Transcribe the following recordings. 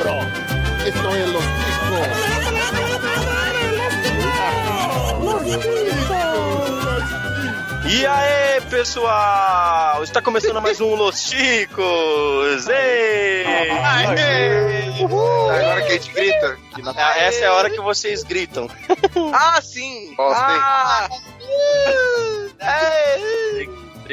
cerebro. Esto es Los E aí, pessoal! Está começando mais um Los Chicos! Ei! Agora que a gente grita. Ah, Essa é a hora que vocês gritam. Ah, sim! Gostei. Ah,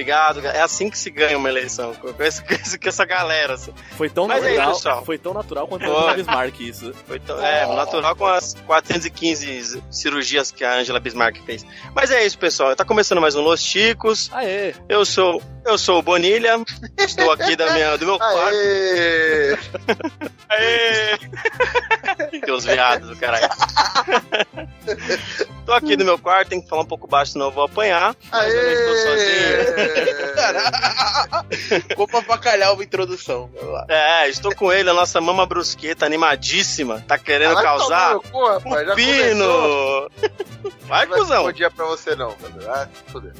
Obrigado, é assim que se ganha uma eleição, com, esse- com essa galera. assim. Foi tão Mas aí, natural, pessoal? foi tão natural quanto Foi. o Bismarck isso. Foi tão- é, natural com as 415 cirurgias que a Angela Bismarck fez. Mas é isso, pessoal. Tá começando mais um Los Chicos. Aê! Eu sou, eu sou o Bonilha. Estou aqui da minha, do meu quarto. Aê! Aê! Teus viados do caralho. Tô aqui no meu quarto, tem que falar um pouco baixo, senão eu vou apanhar. Mas eu não estou sozinho. Culpa bacalhau uma introdução. Vamos lá. É, estou com ele, a nossa mama brusqueta, animadíssima. Tá querendo Vai causar no cu, rapaz, já começou. pino. Vai, Não vai cuzão. bom dia pra você não. Ah.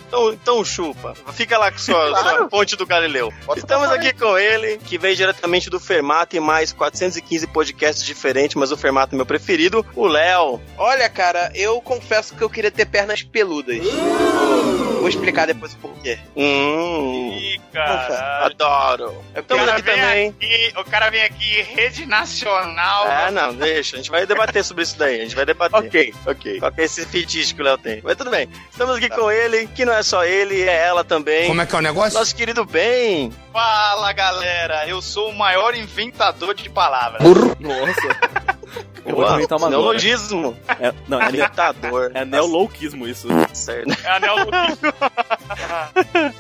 Então, então chupa. Fica lá com sua, Claro. sua ponte do Galileu. Bota Estamos aqui com ele, que veio diretamente do Fermato e mais 415 podcasts diferentes, mas o Fermato é meu preferido, o Léo. Olha, cara, eu confesso que eu queria ter pernas peludas. Vou explicar depois o porquê. Hum, Ih, cara. adoro. É O Estamos cara, aqui vem também. aqui, o cara vem aqui, rede nacional. É, não, deixa. A gente vai debater sobre isso daí. A gente vai debater. Ok, ok. Qual que é esse fetiche que o Léo tem? Mas tudo bem. Estamos aqui com ele, que não é só ele, é ela também. Como é que é o negócio? Nosso querido Ben. Fala, galera. Eu sou o maior inventador de palavras. Nossa! Eu vou comentar uma neologismo. É, não, é, Ditador. é neolouquismo isso. Certo. É anel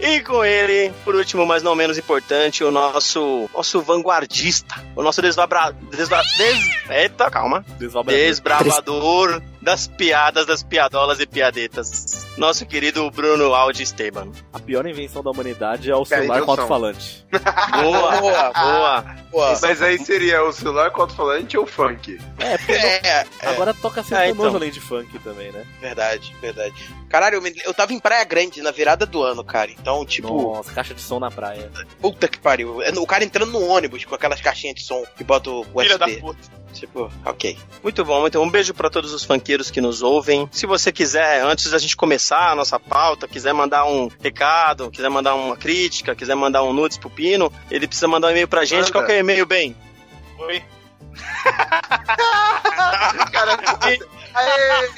E com ele, por último, mas não menos importante, o nosso nosso vanguardista, o nosso desvabra... Desva... Des... Eita, calma. Desvabrador. Desbravador das piadas, das piadolas e piadetas. Nosso querido Bruno Aldi Esteban. A pior invenção da humanidade é o Pera celular com alto-falante. Boa, Boa. boa. Mas aí seria o celular com alto-falante ou funk? É, porque é, é, agora toca É, sertanojo então. além de funk também, né? verdade, verdade. Caralho, eu, me- eu tava em Praia Grande na virada do ano, cara. Então, tipo, Nossa, caixa de som na praia. puta que pariu. É, O cara entrando no ônibus com aquelas caixinhas de som que bota o Filha da USB. puta. Tipo, ok. Muito bom, então um beijo pra todos os funkeiros que nos ouvem. Se você quiser, antes da gente começar a nossa pauta, quiser mandar um recado, quiser mandar uma crítica, quiser mandar um nudes pro Pino, ele precisa mandar um e-mail pra gente. Manda. Qual que é o e-mail, bem? Oi. Cara, Aê!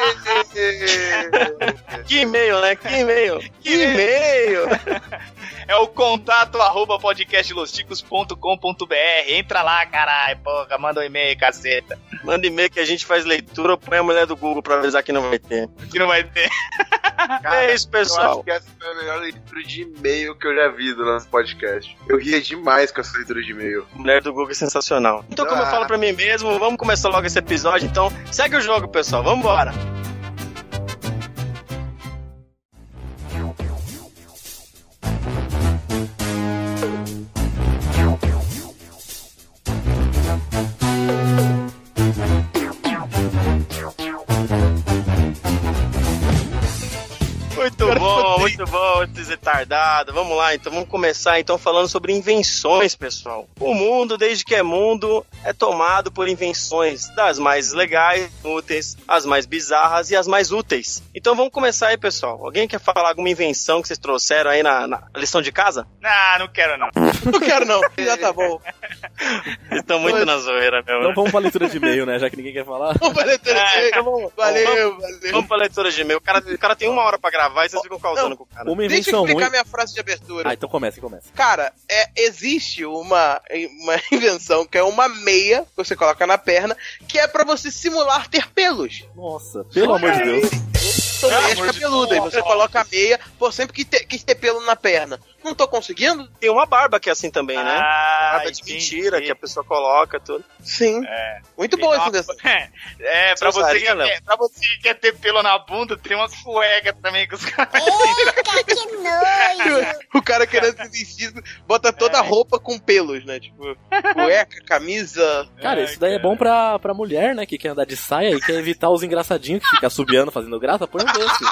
Que e-mail, né? Que e-mail? Que e-mail? É o contato arroba podcastlosticos.com.br. Entra lá, caralho, porra. Manda um e-mail, caceta. Manda e-mail que a gente faz leitura, põe a mulher do Google pra avisar que não vai ter. Que não vai ter. Cara, é isso, Eu pessoal. acho que essa foi a melhor leitura de e-mail que eu já vi do nosso podcast. Eu ria demais com essa leitura de e-mail. Mulher do Google é sensacional. Então, como eu Ah. falo pra mim mesmo, vamos começar logo esse episódio. Então, segue o jogo, pessoal. Vamos embora. Muito bom, muito bom, esses retardados. Vamos lá, então vamos começar então falando sobre invenções, pessoal. O mundo, desde que é mundo, é tomado por invenções das mais legais, úteis, as mais bizarras e as mais úteis. Então vamos começar aí, pessoal. Alguém quer falar alguma invenção que vocês trouxeram aí na, na lição de casa? Ah, não quero não. Não quero não, já tá bom. Estão muito na zoeira, meu. Então vamos pra leitura de e-mail, né? Já que ninguém quer falar. Vamos pra leitura de É, e-mail. então vamos- Valeu, valeu. Vamos pra leitura de e-mail. O cara, o cara tem uma hora pra gravar e vocês ficam causando Não. com o cara. Uma Deixa explicar ruim. minha frase de abertura. Ah, então comece, comece. Cara, é, existe uma, uma invenção que é uma meia que você coloca na perna que é pra você simular ter pelos. Nossa, pelo amor de Deus. São meias de cabeludas. E Deus. você coloca a meia, pô, sempre que te- quis ter pelo na perna. Não tô conseguindo? Tem uma barba que é assim também, né? Ah, Barba de entendi. mentira que a pessoa coloca, tudo. Sim. É. Muito boa essa Tem invenção. uma- É, pra Você que quer, pra você que quer ter pelo na bunda, tem umas cuecas também que os caras. Eita, que nojo! O cara querendo se vestir, bota toda a roupa com pelos, né? Tipo, cueca, camisa. Cara, isso daí é bom pra, pra mulher, né? Que quer andar de saia e quer evitar os engraçadinhos que fica subiando fazendo graça, põe um desse.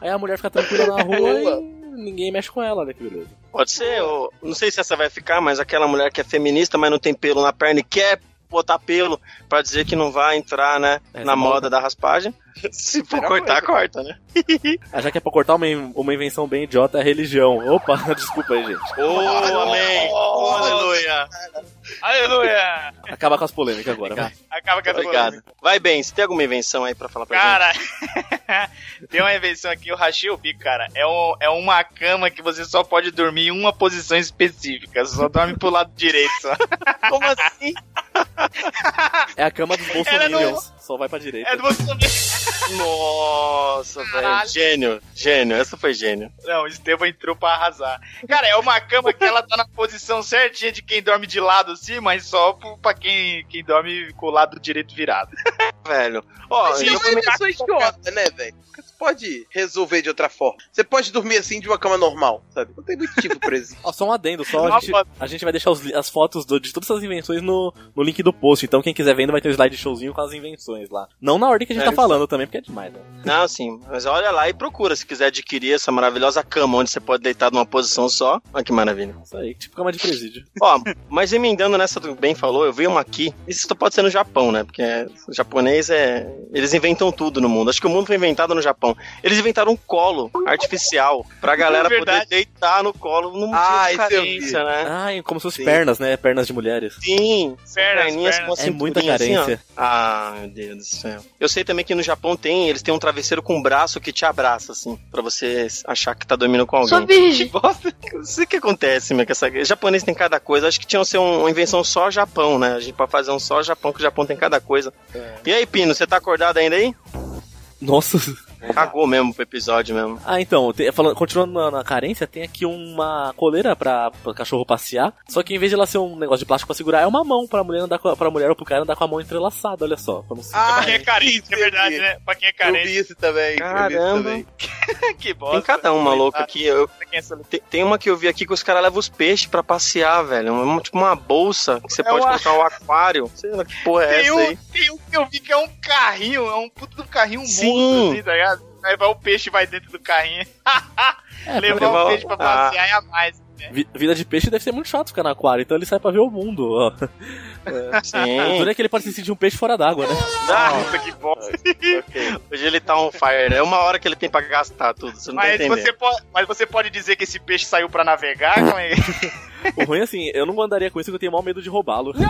Aí a mulher fica tranquila na rua e ninguém mexe com ela, né? Que beleza. Pode ser, ou- não sei se essa vai ficar, mas aquela mulher que é feminista, mas não tem pelo na perna e quer botar pelo pra dizer que não vai entrar, né, Essa na moda. moda da raspagem. Se for cortar, coisa. corta, né? Ah, já que é pra cortar uma, uma invenção bem idiota, é a religião. Opa, desculpa aí, gente. Oh, amém! Oh, aleluia! Aleluia! Acaba com as polêmicas agora, vai. Acaba com essa Obrigado. polêmica. Vai bem, você tem alguma invenção aí pra falar pra gente? Cara, tem uma invenção aqui, eu rachei o bico, cara. É, um, é uma cama que você só pode dormir em uma posição específica. Você só dorme pro lado direito só. Como assim? É a cama dos bolsominions. Só vai pra direita. É do Bolsonaro. Nossa, velho. Gênio, gênio. Essa foi gênio. Não, o Estevam entrou pra arrasar. Cara, é uma cama que ela tá na posição certinha de quem dorme de lado assim, mas só pra quem, quem dorme com o lado direito virado. Velho. Ó, Mas eu é uma invenção idiota, né, velho? Você pode resolver de outra forma. Você pode dormir assim de uma cama normal, sabe? Não tem motivo pra isso. Ó, só um adendo, só a Uma gente, foto. a gente vai deixar os as fotos do- de todas essas invenções no, no link do post. Então quem quiser vendo vai ter o slide showzinho com as invenções lá. Não na ordem que a gente É, tá falando também, porque é demais, né? Não, sim. Mas olha lá e procura se quiser adquirir essa maravilhosa cama onde você pode deitar numa posição só. Olha que maravilha. Isso aí, tipo cama de presídio. Ó, mas emendando nessa do que o Ben falou, eu vi uma aqui. Isso só pode ser no Japão, né? Porque o japonês é. Eles inventam tudo no mundo. Acho que o mundo foi inventado no Japão. Eles inventaram um colo artificial pra galera poder Verdade. deitar no colo num Ah, carência, né? Ah, e como se fosse Sim. pernas, né? Pernas de mulheres. Sim, Pernas, perninhas pernas. É muita assim, carência. Ah, meu Deus do céu. Eu sei também que no Japão tem, eles têm um travesseiro com um braço que te abraça, assim, pra você achar que tá dormindo com alguém. virgem. Bosta. Não sei o que acontece, meu, com essa... O japonês tem cada coisa. Acho que tinha que ser um- uma invenção só Japão, né? A gente pode fazer um só Japão, que o Japão tem cada coisa. E aí, Pino, você tá acordado ainda aí? Nossa. Cagou mesmo pro episódio mesmo. Ah, então, tem- falando, continuando na, na carência, tem aqui uma coleira pra, pra cachorro passear. Só que em vez de ela ser um negócio de plástico pra segurar, é uma mão pra mulher andar com, a- pra mulher ou pro cara andar com a mão entrelaçada, olha só. Pra. Ah, Pra quem é carente, é verdade, né? Pra quem é Eu carente. vi isso também. Eu vi isso Caramba. também. que bosta. Tem cada uma louca aqui. Eu- é tem, tem uma que eu vi aqui que os caras levam os peixes pra passear, velho. É uma- tipo uma bolsa que você É pode uma- colocar um aquário. Sei lá que porra é Tem essa um, aí. tem um que eu vi que é um carrinho, é um puto do carrinho Sim. monstro, assim, tá ligado? Aí vai o peixe vai dentro do carrinho. É, Levar levar o o- peixe pra ah. passear é a mais. vi- vida de peixe deve ser muito chato ficar no aquário, então ele sai pra ver o mundo, ó. O Sim. duro é que ele pode se sentir um peixe fora d'água, né? Nossa, que bosta. Hoje ele tá on fire. É uma hora que ele tem pra gastar tudo. Você não tá Mas entendendo. você, pode, mas você pode dizer que esse peixe saiu pra navegar? Como é? O ruim é assim, eu não andaria com isso porque eu tenho maior medo de roubá-lo.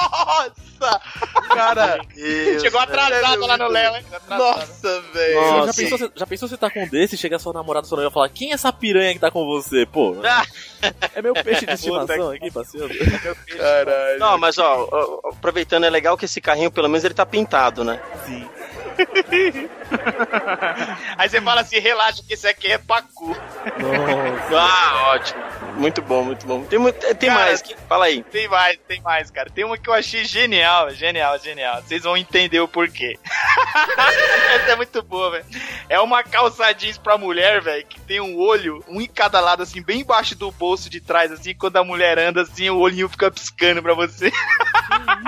Nossa! Cara, Deus, Chegou atrasado lá no Léo, hein? Nossa, velho. Já pensou, você- já pensou você tá com um desse, chega sua namorada sua noiva e fala, quem é essa piranha que tá com você? Pô, é meu peixe de estimação aqui, passeando. Caralho. Não, mas ó, ó, aproveitando, é legal que esse carrinho, pelo menos, ele tá pintado, né? Sim. Aí você fala assim, relaxa que esse aqui é pacu. Nossa. Ah, ótimo. Muito bom, muito bom. Tem, tem Cara, mais. que- Fala aí. Tem mais, tem mais, cara. Tem uma que eu achei genial, genial, genial. Vocês vão entender o porquê. Essa é muito boa, velho. É uma calça jeans pra mulher, velho, que tem um olho, um em cada lado, assim, bem embaixo do bolso de trás, assim, quando a mulher anda, assim, o olhinho fica piscando pra você.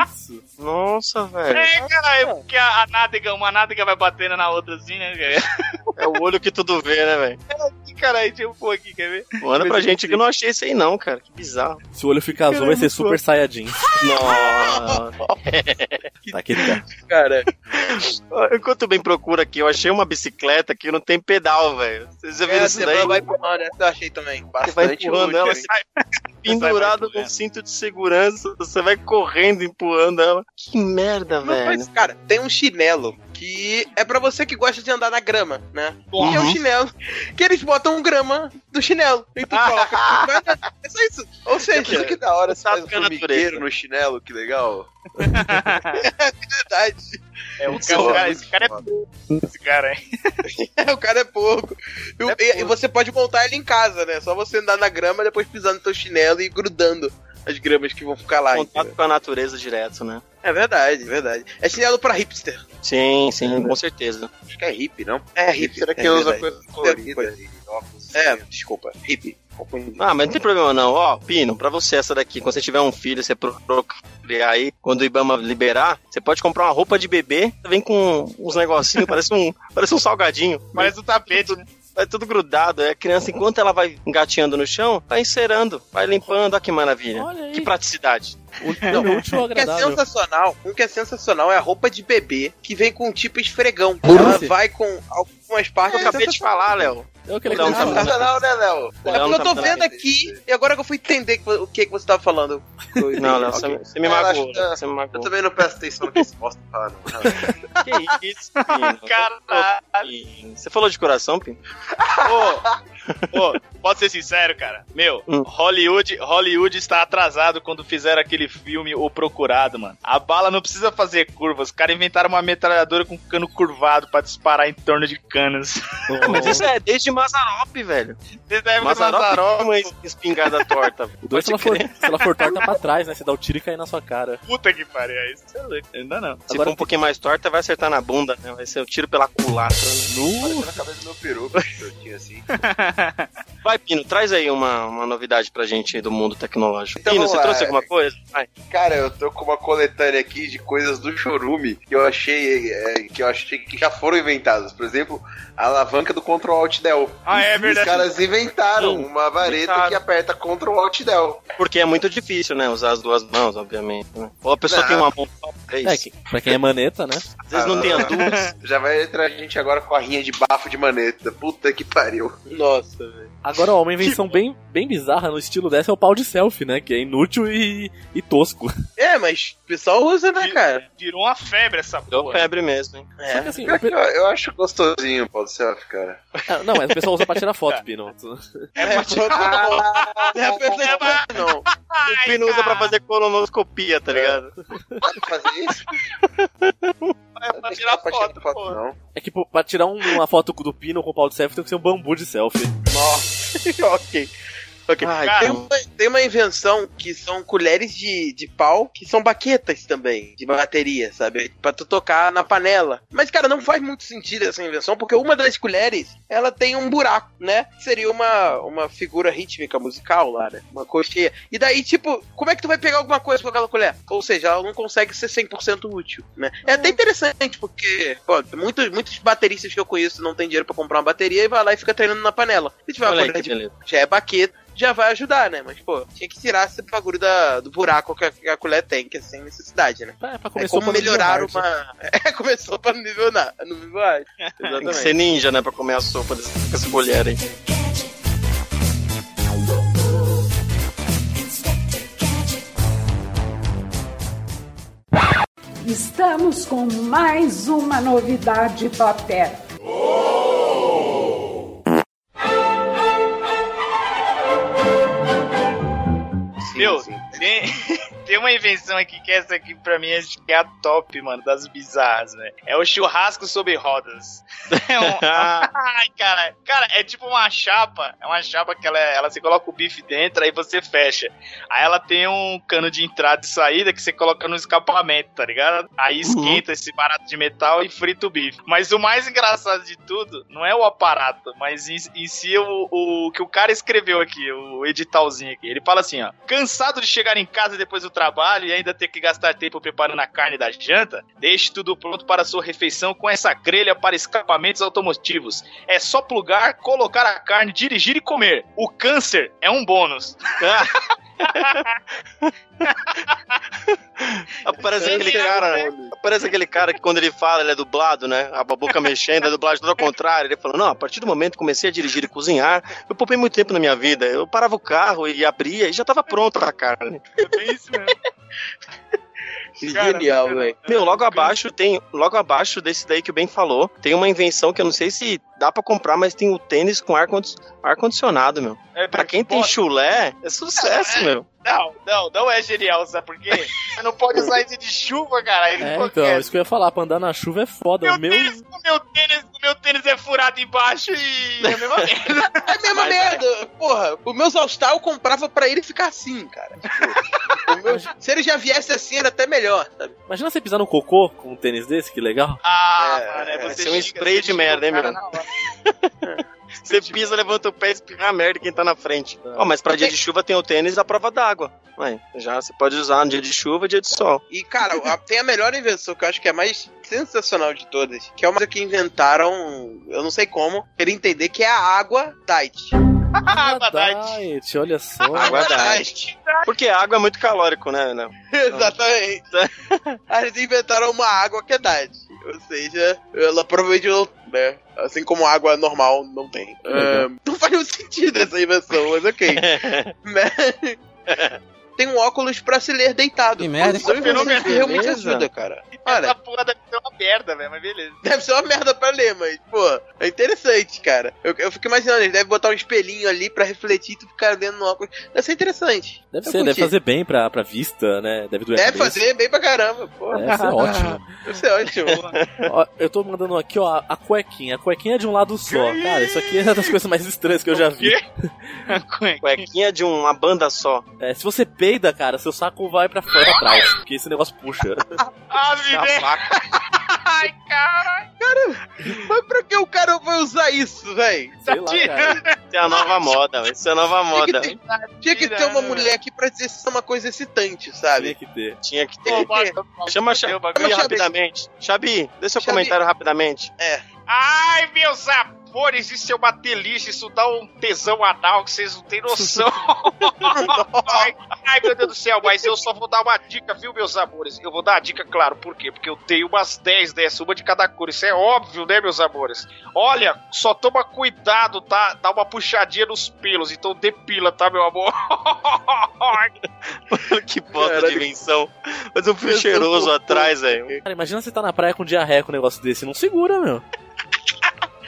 Isso. Nossa, velho. É, cara, é porque a, a nádega, uma nádega vai batendo na outra, assim, né, cara? É o olho que tudo vê, né, velho? Que caralho, deixa eu pôr aqui, quer ver? Manda pra gente que eu não achei isso aí, não, cara. Que bizarro. Se o olho ficar azul, vai ser super saiyajin. Nossa. Tá aqui, tá. Cara, Enquanto bem procura aqui, eu achei uma bicicleta que não tem pedal, velho. Vocês já viram é, isso você daí? vai empurrando, essa eu achei também. Você vai Bastante empurrando útil, ela, hein? você pendurado Sai, vai com cinto de segurança, você vai correndo, empurrando ela. Que merda, velho. mas, cara, tem um chinelo que é pra você que gosta de andar na grama, né? Uhum. E é um chinelo que eles botam grama no chinelo. E tu coloca. andar. é só isso. Ou seja, que da hora, você Sabe faz um é formigueiro no chinelo, que legal. é verdade. É, o cara, o cara- esse cara é burro, esse cara, hein? o cara é pouco. E, o- É e- pouco. e você pode montar ele em casa, né? Só você andar na grama, depois pisando no teu chinelo e grudando as gramas que vão ficar lá. Contato entendeu? com a natureza direto, né? É verdade, é verdade. É chinelo pra hipster. Sim, sim, com certeza. Acho que é hippie, não? É hipster. Será que é usa verdade. coisa colorida e óculos? É, desculpa, hippie. Ah, mas não tem problema não. Ó, Pino, pra você essa daqui, quando você tiver um filho, você procriar aí, quando o Ibama liberar, você pode comprar uma roupa de bebê, vem com uns negocinhos, parece um, parece um salgadinho. Parece um tapete, né? Vai tudo grudado. Aí a criança, enquanto ela vai engateando no chão, vai encerando, vai limpando. Olha que maravilha. Olha aí. Que praticidade. Não, útil ou O que é agradável. sensacional, um que é sensacional é a roupa de bebê que vem com um tipo esfregão. Ela vai com algumas partes. Eu acabei de falar, Léo. Eu queria Não, que você bom. Sensacional, né, Léo? É porque eu tô Não, vendo aqui e agora que eu fui entender o que, que você tava falando. Eu- Não, não, Ok. você, você me Eu magoou. Você me Eu magoou. também não presto atenção no que esse bosta fala, não. Que isso, Pino? Caralho. Você falou de coração, Pino? Ô, ô, pode ser sincero, cara. Meu, Hum. Hollywood, Hollywood está atrasado quando fizeram aquele filme O Procurado, mano. A bala não precisa fazer curvas. Os caras inventaram uma metralhadora com cano curvado pra disparar em torno de canas. Mas isso é desde Mazarop, velho. Desde a época Mazarop uma es- espingarda torta. O dois, se ela, for, se ela for torta pra trás, né? Você dá o tiro e cai na sua cara. puta que pariu. é Isso é louco. Ainda não. Se Agora for um pouquinho mais torta, vai acertar na bunda, né? Vai ser o tiro pela culatra, né? Parecendo a cabeça do meu peru, que eu tinha assim. Vai, Pino, traz aí uma, uma novidade pra gente do mundo tecnológico. Então, Pino, você lá. trouxe alguma coisa? Vai. Cara, eu tô com uma coletânea aqui de coisas do chorume que eu achei é, que eu achei que já foram inventadas. Por exemplo, a alavanca do Ctrl Alt Del. Ah, é Os verdade. caras inventaram Sim, uma vareta inventaram. que aperta Ctrl Alt Del. Porque é muito difícil, né? Usar as duas mãos, obviamente. Né? Ou a pessoa Não. tem uma mão só, é É, isso. que, pra quem é maneta, né? Às vezes não tem as duas. Já vai entrar a gente agora com a rinha de bafo de maneta. Puta que pariu. Nossa, velho. Agora, ó, uma invenção bem, bem bizarra no estilo dessa é o pau de selfie, né? Que é inútil e, e tosco. É, mas o pessoal usa, né, cara? Virou uma febre essa Deu porra. febre mesmo, hein? Só que assim, Eu, pe- eu acho gostosinho o pau do selfie, cara. Ah, não, mas o pessoal usa pra tirar foto, Pino. É É, pra tirar Não é perfeito, não. O Pino usa pra fazer colonoscopia, tá ligado? Pode fazer isso? é pra tirar Pra foto, foto, não. É que pô, pra tirar um- uma foto do Pino com o pau de selfie tem que ser um bambu de selfie. ok. Ok. Ai, Cara, Tem uma, tem uma invenção que são colheres de, de pau, que são baquetas também, de bateria, sabe? Pra tu tocar na panela. Mas, cara, não faz muito sentido essa invenção, porque uma das colheres, ela tem um buraco, né? Seria uma, uma figura rítmica musical lá, né? Uma coxinha. E daí, tipo, como é que tu vai pegar alguma coisa com aquela colher? Ou seja, ela não consegue ser 100% útil, né? É até interessante, porque, pô, muitos, muitos bateristas que eu conheço não tem dinheiro pra comprar uma bateria e vai lá e fica treinando na panela. Se tiver uma colher de já é baqueta, já vai ajudar, né? Mas, pô, tinha que tirar esse bagulho da, do buraco que a, que a colher tem, que é sem necessidade, né? É, pra É começar como melhorar uma. É, começou pra nível na, no nível hard. Tem que Exatamente. ser ninja, né? Pra comer a sopa desse, com essa colher aí. Estamos com mais uma novidade paterna. Meu, sim. tem, tem uma invenção aqui que essa aqui pra mim acho que é a top, mano, das bizarras, velho. É o churrasco sobre rodas. É um- Ai, cara, cara, é tipo uma chapa, é uma chapa que ela, é- ela você coloca o bife dentro, aí você fecha. Aí ela tem um cano de entrada e saída que você coloca no escapamento, tá ligado? Aí esquenta esse barato de metal e frita o bife. Mas o mais engraçado de tudo não é o aparato, mas em, em si o, o que o cara escreveu aqui, o editalzinho aqui. Ele fala assim, ó: "Cansado de chegar em casa depois do trabalho e ainda ter que gastar tempo preparando a carne da janta? Deixe tudo pronto para sua refeição com essa grelha para escapamentos automotivos. É só plugar, colocar a carne, dirigir e comer. O câncer é um bônus." Aparece aquele cara. Aparece aquele cara que quando ele fala, ele é dublado, né? A boca mexendo, a dublagem toda ao contrário. Ele falou: Não, a partir do momento que comecei a dirigir e cozinhar, eu poupei muito tempo na minha vida. Eu parava o carro e abria e já tava pronta a carne. É bem isso mesmo. Cara, Genial, cara, velho. Meu, logo abaixo tem. Logo abaixo desse daí que o Ben falou, tem uma invenção que eu não sei se dá pra comprar, mas tem o tênis com ar condi- ar-condicionado, meu. É, Pra quem tem chulé, é sucesso, meu. Não, não, não é genial, sabe por quê? Você não pode usar isso de chuva, cara. Ele É, então, isso que eu ia falar, pra andar na chuva é foda. Meu, O meu. tênis, meu tênis, meu tênis é furado embaixo e é a mesma merda. É a mesma merda. Porra, o meu All-Star eu comprava pra ele ficar assim, cara. Meu- se ele já viesse assim, era até melhor, sabe? Imagina você pisar no cocô com um tênis desse, que legal. Ah, É, mano, é vai você ser um spray de merda, hein, meu? Você pisa, levanta o pé e espirra a merda quem tá na frente. Ó, mas pra dia de chuva tem o tênis à prova d'água. Ué, já você pode usar no dia de chuva e dia de sol. E, cara, a- tem a melhor invenção que eu acho que é a mais sensacional de todas, que é uma coisa que inventaram, eu não sei como, queria entender que é a água diet. Água Diet, olha só. Água diet. Porque água é muito calórico, né? né? Exatamente. Aí eles inventaram uma água que é diet. Ou seja, ela provavelmente não, né? Assim como água normal não tem. Ah, não faz muito sentido essa invenção, mas ok. Né? Tem um óculos pra se ler deitado. Que merda, Isso é que realmente Beleza. ajuda, cara. Essa Olha, porra deve ser uma merda, velho, mas beleza. deve ser uma merda pra ler, mas, pô, é interessante, cara. Eu, eu fico imaginando, eles devem botar um espelhinho ali pra refletir e tu ficar lendo no óculos. Deve ser interessante. Deve Eu ser, deve curti. fazer bem pra, pra vista, né? Deve doer a Deve fazer bem pra caramba, pô. Deve ser ótimo. Deve ser ótimo. Ó, eu tô mandando aqui, ó, a- a cuequinha. A cuequinha é de um lado só. Cara, isso aqui é uma das coisas mais estranhas que eu já vi. Cuequinha de uma banda só. É, se você peida, cara, seu saco vai pra fora pra trás. Porque esse negócio puxa. Ah, viver! Ai, caralho! Mas pra que o cara vai usar isso, véi? Sei lá, cara. Isso é a nova moda, isso é a nova moda. Tinha que, ter, tinha que ter uma mulher aqui pra dizer se isso é uma coisa excitante, Tinha sabe? que ter. Tinha que ter. que ter. Chama Fudeu o Xabi. Chama rapidamente. Xabi, seu Xabi. comentário rapidamente. Ai, meus amores, isso é uma delícia, isso dá um tesão anal que vocês não têm noção. ai, ai, meu Deus do céu, mas eu só vou dar uma dica, viu, meus amores? Eu vou dar a dica, claro, por quê? Porque eu tenho umas 10 dessas, uma de cada cor, isso é óbvio, né, meus amores? Olha, só toma cuidado, tá? Dá uma puxadinha nos pelos, então depila, tá, meu amor? que bosta Caralho. de invenção. Mas um fio cheiroso atrás, velho. Cara, imagina você tá na praia com diarreia com um negócio desse. Não segura, meu.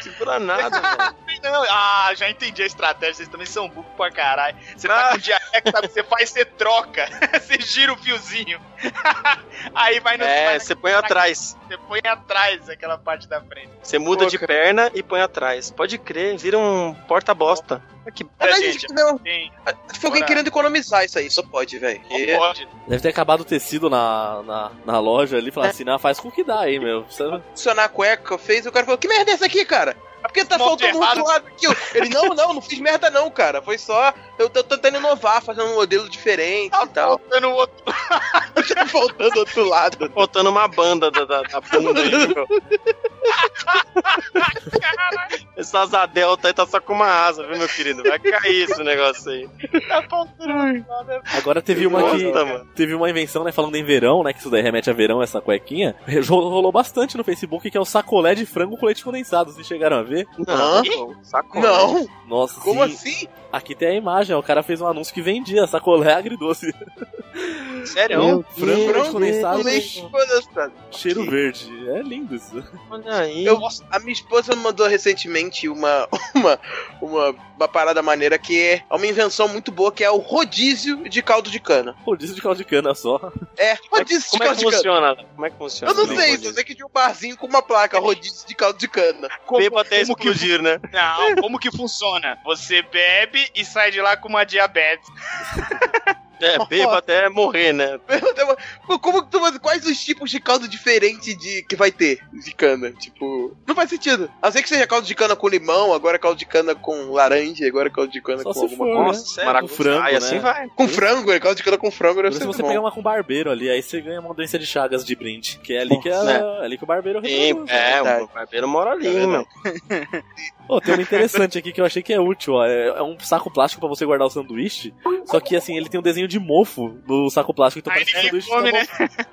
Segura nada, Não, ah, já entendi a estratégia, vocês também são burros pra caralho. Você tá com diarreia, sabe? Você faz, você troca. Você gira o fiozinho. Aí vai no. É, vai você põe atrás. Você põe atrás aquela parte da frente. Você muda Pô, de cara. perna e põe atrás. Pode crer, vira um porta-bosta. Que Mas, gente, não, Tem, se alguém Bora. querendo economizar isso aí, só pode, velho. não pode. Deve ter acabado o tecido na, na, na loja ali. Falar assim, não, faz com o que dá aí, meu. Funcionar a cueca, fez, o cara falou, que merda é essa aqui, cara? É porque tá faltando um lado aqui. Ele, não, não, não fiz merda não, cara. Foi só, eu tô tentando inovar, fazendo um modelo diferente Tá e tal. faltando outro. Tá faltando outro lado. faltando uma banda da, da, da bunda aí, meu. Esse asa delta aí tá só com uma asa, viu, meu querido? Vai cair esse negócio aí. Tá faltando. Agora teve uma que. Teve uma invenção, né? Falando em verão, né? Que isso daí remete a verão, essa cuequinha. Rolou bastante no Facebook, que é o sacolé de frango com leite condensado. Vocês chegaram a ver? Não, Hã? sacou. Não, Nossa, como sim. assim? Aqui tem a imagem, ó, o cara fez um anúncio que vendia sacolé agridoce. Sério? frango com leite Frango condensado, leite condensado. cheiro verde. É lindo isso. Olha aí. Eu, a minha esposa me mandou recentemente uma, uma, uma, uma parada maneira que é uma invenção muito boa, que é o rodízio de caldo de cana. Rodízio de caldo de cana só. É, Como é, rodízio como de é que caldo de cana. funciona? Como é que funciona? Eu não sei, rodízio. só sei que tinha um barzinho com uma placa, rodízio de caldo de cana. Beba até como que- explodir, né? Não, como que funciona? Você bebe e sai de lá com uma diabetes. É, beba até morrer, né? Como que tu, mas quais os tipos de caldo diferente de que vai ter de cana? Tipo, não faz sentido. A não ser que seja caldo de cana com limão, agora é caldo de cana com laranja, agora é caldo de cana Só com alguma for, coisa. né? Com frango, Ai, né? assim vai. Com frango, é caldo de cana com frango, deve se você bom. pegar uma com barbeiro ali, aí você ganha uma doença de chagas de brinde. Que é ali que, é, Né? é ali que o barbeiro Sim, é, verdade. o barbeiro mora ali, É meu. Pô, tem uma interessante aqui que eu achei que é útil, ó. É, é um saco plástico pra você guardar o sanduíche. Só que assim, ele tem um desenho de mofo no saco plástico, então Aí parece que o sanduíche come, tá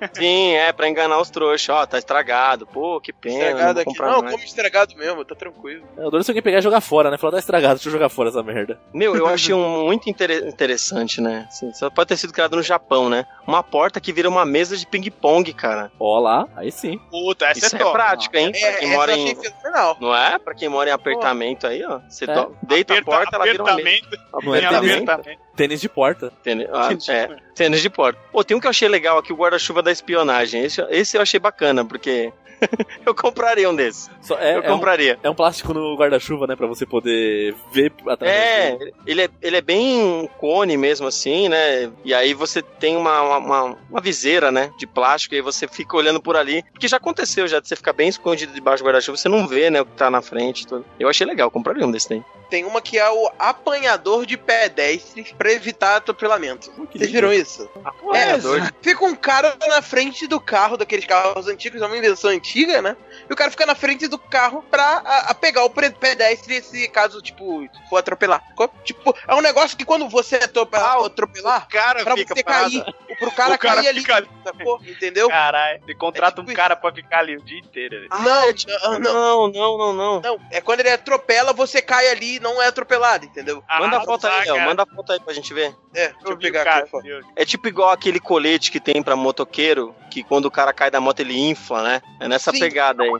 né? Sim, é, pra enganar os trouxas. Ó, tá estragado. Pô, que pena. Estragado não aqui. Não, mais. come estragado mesmo, tá tranquilo. É, o duro é se alguém pegar e jogar fora, né? Falar, tá estragado, deixa eu jogar fora essa merda. Meu, eu achei um muito inter- interessante, né? Assim, só pode ter sido criado no Japão, né? Uma porta que vira uma mesa de ping-pong, cara. Ó lá, aí sim. Puta, essa Isso é é, top. prático, hein? pra É, quem essa mora eu em. fenomenal. Não é? Pra quem mora em apertamento aí, ó. Você É. deita a porta, ela vira uma mesa. Apertamento. Não é tênis, de porta. Tênis, ah, é, tênis de porta. Pô, tem um que eu achei legal aqui, o guarda-chuva da espionagem. Esse, esse eu achei bacana, porque Eu compraria um desses. Só- é, Eu é um, compraria. é um plástico no guarda-chuva, né? Pra você poder ver através É, dele. ele é, ele é bem um cone mesmo assim, né? E aí você tem uma, uma, uma- uma viseira, né? De plástico, e aí você fica olhando por ali. Porque já aconteceu já, de você ficar bem escondido debaixo do guarda-chuva, você não vê, né? O que tá na frente. e Tudo. Eu achei legal, compraria um desse daí. Tem uma que é o apanhador de pedestres pra evitar atropelamento. Vocês viram isso? É, Apanhador fica um cara na frente do carro, daqueles carros antigos, é uma invenção antiga, né? E o cara fica na frente do carro pra a, a pegar o pedestre se caso, tipo, for atropelar. Tipo, é um negócio que quando você atropelar, atropelar O cara pra fica você parado. cair, pro cara, O cara cair ali, fica ali. sacou? Entendeu? Caralho, você contrata É tipo um cara pra ficar ali o dia inteiro. velho. não, não, não, Não, não, não, não. não. É quando ele atropela, você cai ali e não é atropelado, entendeu? Manda Ah, a foto tá, aí, Léo. Manda a foto aí pra gente ver. É, deixa eu, Eu pegar cara, aqui. a foto. É tipo igual aquele colete que tem pra motoqueiro, que quando o cara cai da moto ele infla, né? É nessa Sim. pegada aí.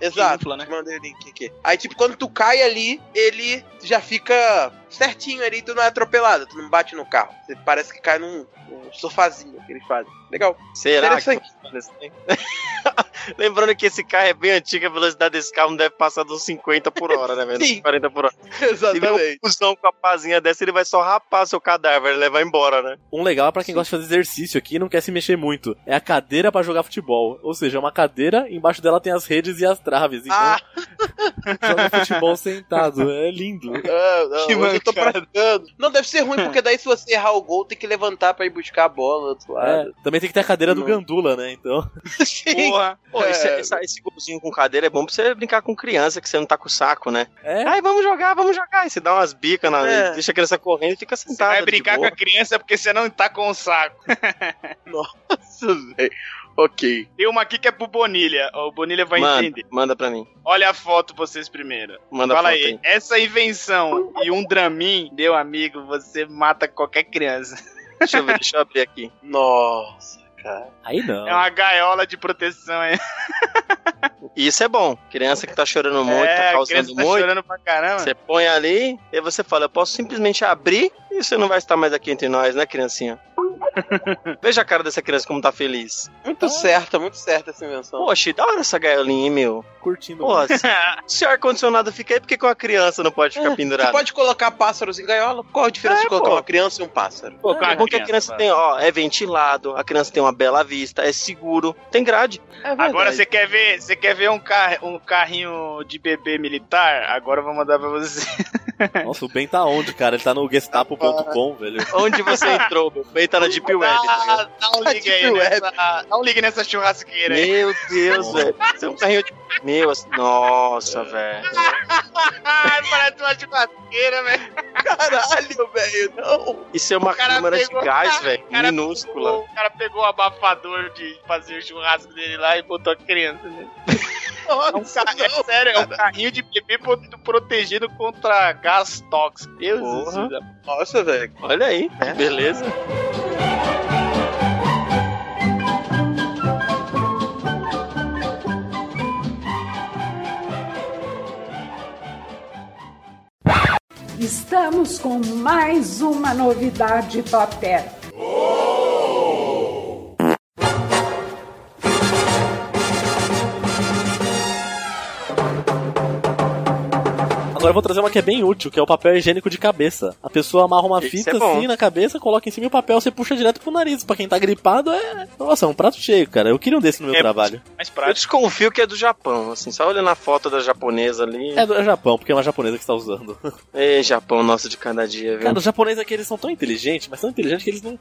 Exato. infla, né? Aí, tipo, quando tu cai ali, ele já fica certinho ali, tu não é atropelado, tu não bate no carro. Você parece que cai num, num sofazinho que eles fazem. Legal. Será que assim? Lembrando que esse carro é bem antigo, a velocidade desse carro não deve passar dos 50 por hora, né, velho? Sim. Uns 40 por hora. Se vier um cuzão com a pazinha dessa, ele vai só rapar seu cadáver, ele levar embora, né? Um legal é pra quem gosta de fazer exercício aqui e não quer se mexer muito. É a cadeira pra jogar futebol. Ou seja, é uma cadeira, embaixo dela tem as redes e as traves. Então, Ah. joga futebol sentado. É lindo. Ah, não, Que hoje tô praticando. Não, deve ser ruim, porque daí se você errar o gol, tem que levantar pra ir buscar a bola do outro É, lado. também tem que ter a cadeira do Não. Gandula, né? Então. Sim. Porra. Pô, esse, É. essa- esse golzinho com cadeira é bom pra você brincar com criança, que você não tá com o saco, né? É. Ai, vamos jogar, vamos jogar. Aí você dá umas bicas, na, É. deixa a criança correndo e fica Você sentada. vai de brincar com a criança porque você não tá com o saco. Nossa, velho. Ok. Tem uma aqui que é pro Bonilha. O Bonilha vai manda, entender. manda pra mim. Olha a foto vocês primeiro. Manda Fala foto aí. Essa invenção e um Dramin, meu amigo, você mata qualquer criança. Deixa eu ver, deixa eu abrir aqui. Nossa, cara. Aí não. É uma gaiola de proteção. É, E isso é bom. Criança que tá chorando muito, é tá causando criança tá muito. chorando pra caramba. Você põe ali e você fala, eu posso simplesmente abrir e você não vai estar mais aqui entre nós, né, criancinha? Veja a cara dessa criança como tá feliz. Muito certa, muito certa essa invenção. Poxa, da hora essa gaiolinha, hein, meu. Curtindo. Pô, se, se o ar-condicionado fica aí, por que com a criança não pode ficar Você pendurado? pode colocar pássaros em gaiola? Qual a diferença É, de colocar pô. uma criança e um pássaro? Pô, é bom que a criança, criança tem, ó, é ventilado, a criança tem uma bela vista, é seguro, tem grade. É Agora você quer ver, você quer ver um, car um carrinho de bebê militar? Agora eu vou mandar pra você. Nossa, o Ben tá onde, cara? Ele tá no gestapo.com, velho. Onde você entrou, meu? Bem, tá na Deep Web, tá? Dá, dá um ligue aí Deep Web. nessa, dá um ligue nessa churrasqueira aí. Meu Deus, velho. Isso é um carrinho de. Meu, assim- nossa, velho. Ai, parece uma churrasqueira, velho. Caralho, velho, não. Isso é uma O câmera pegou- de gás, velho. o Minúscula. pegou- O cara pegou o abafador de fazer o churrasco dele lá e botou a criança nele. É, um ca- é sério, é um carrinho de bebê pro- protegido contra gás tóxico. Deus. Nossa, velho. Olha aí, que beleza. Estamos com mais uma novidade paterna. Agora eu vou trazer uma que é bem útil, que é o papel higiênico de cabeça. A pessoa amarra uma Isso fita é assim na cabeça, coloca em cima e o papel você puxa direto pro nariz. Pra quem tá gripado é. Nossa, é um prato cheio, cara. Eu queria um desse no meu É, trabalho. Mais Eu prático. desconfio que é do Japão, assim, só olhando a foto da japonesa ali. É do Japão, porque é uma japonesa que está usando. Ei, Japão, nosso de cada dia, viu? Cara, os japoneses aqui eles são tão inteligentes, mas tão inteligentes que eles não,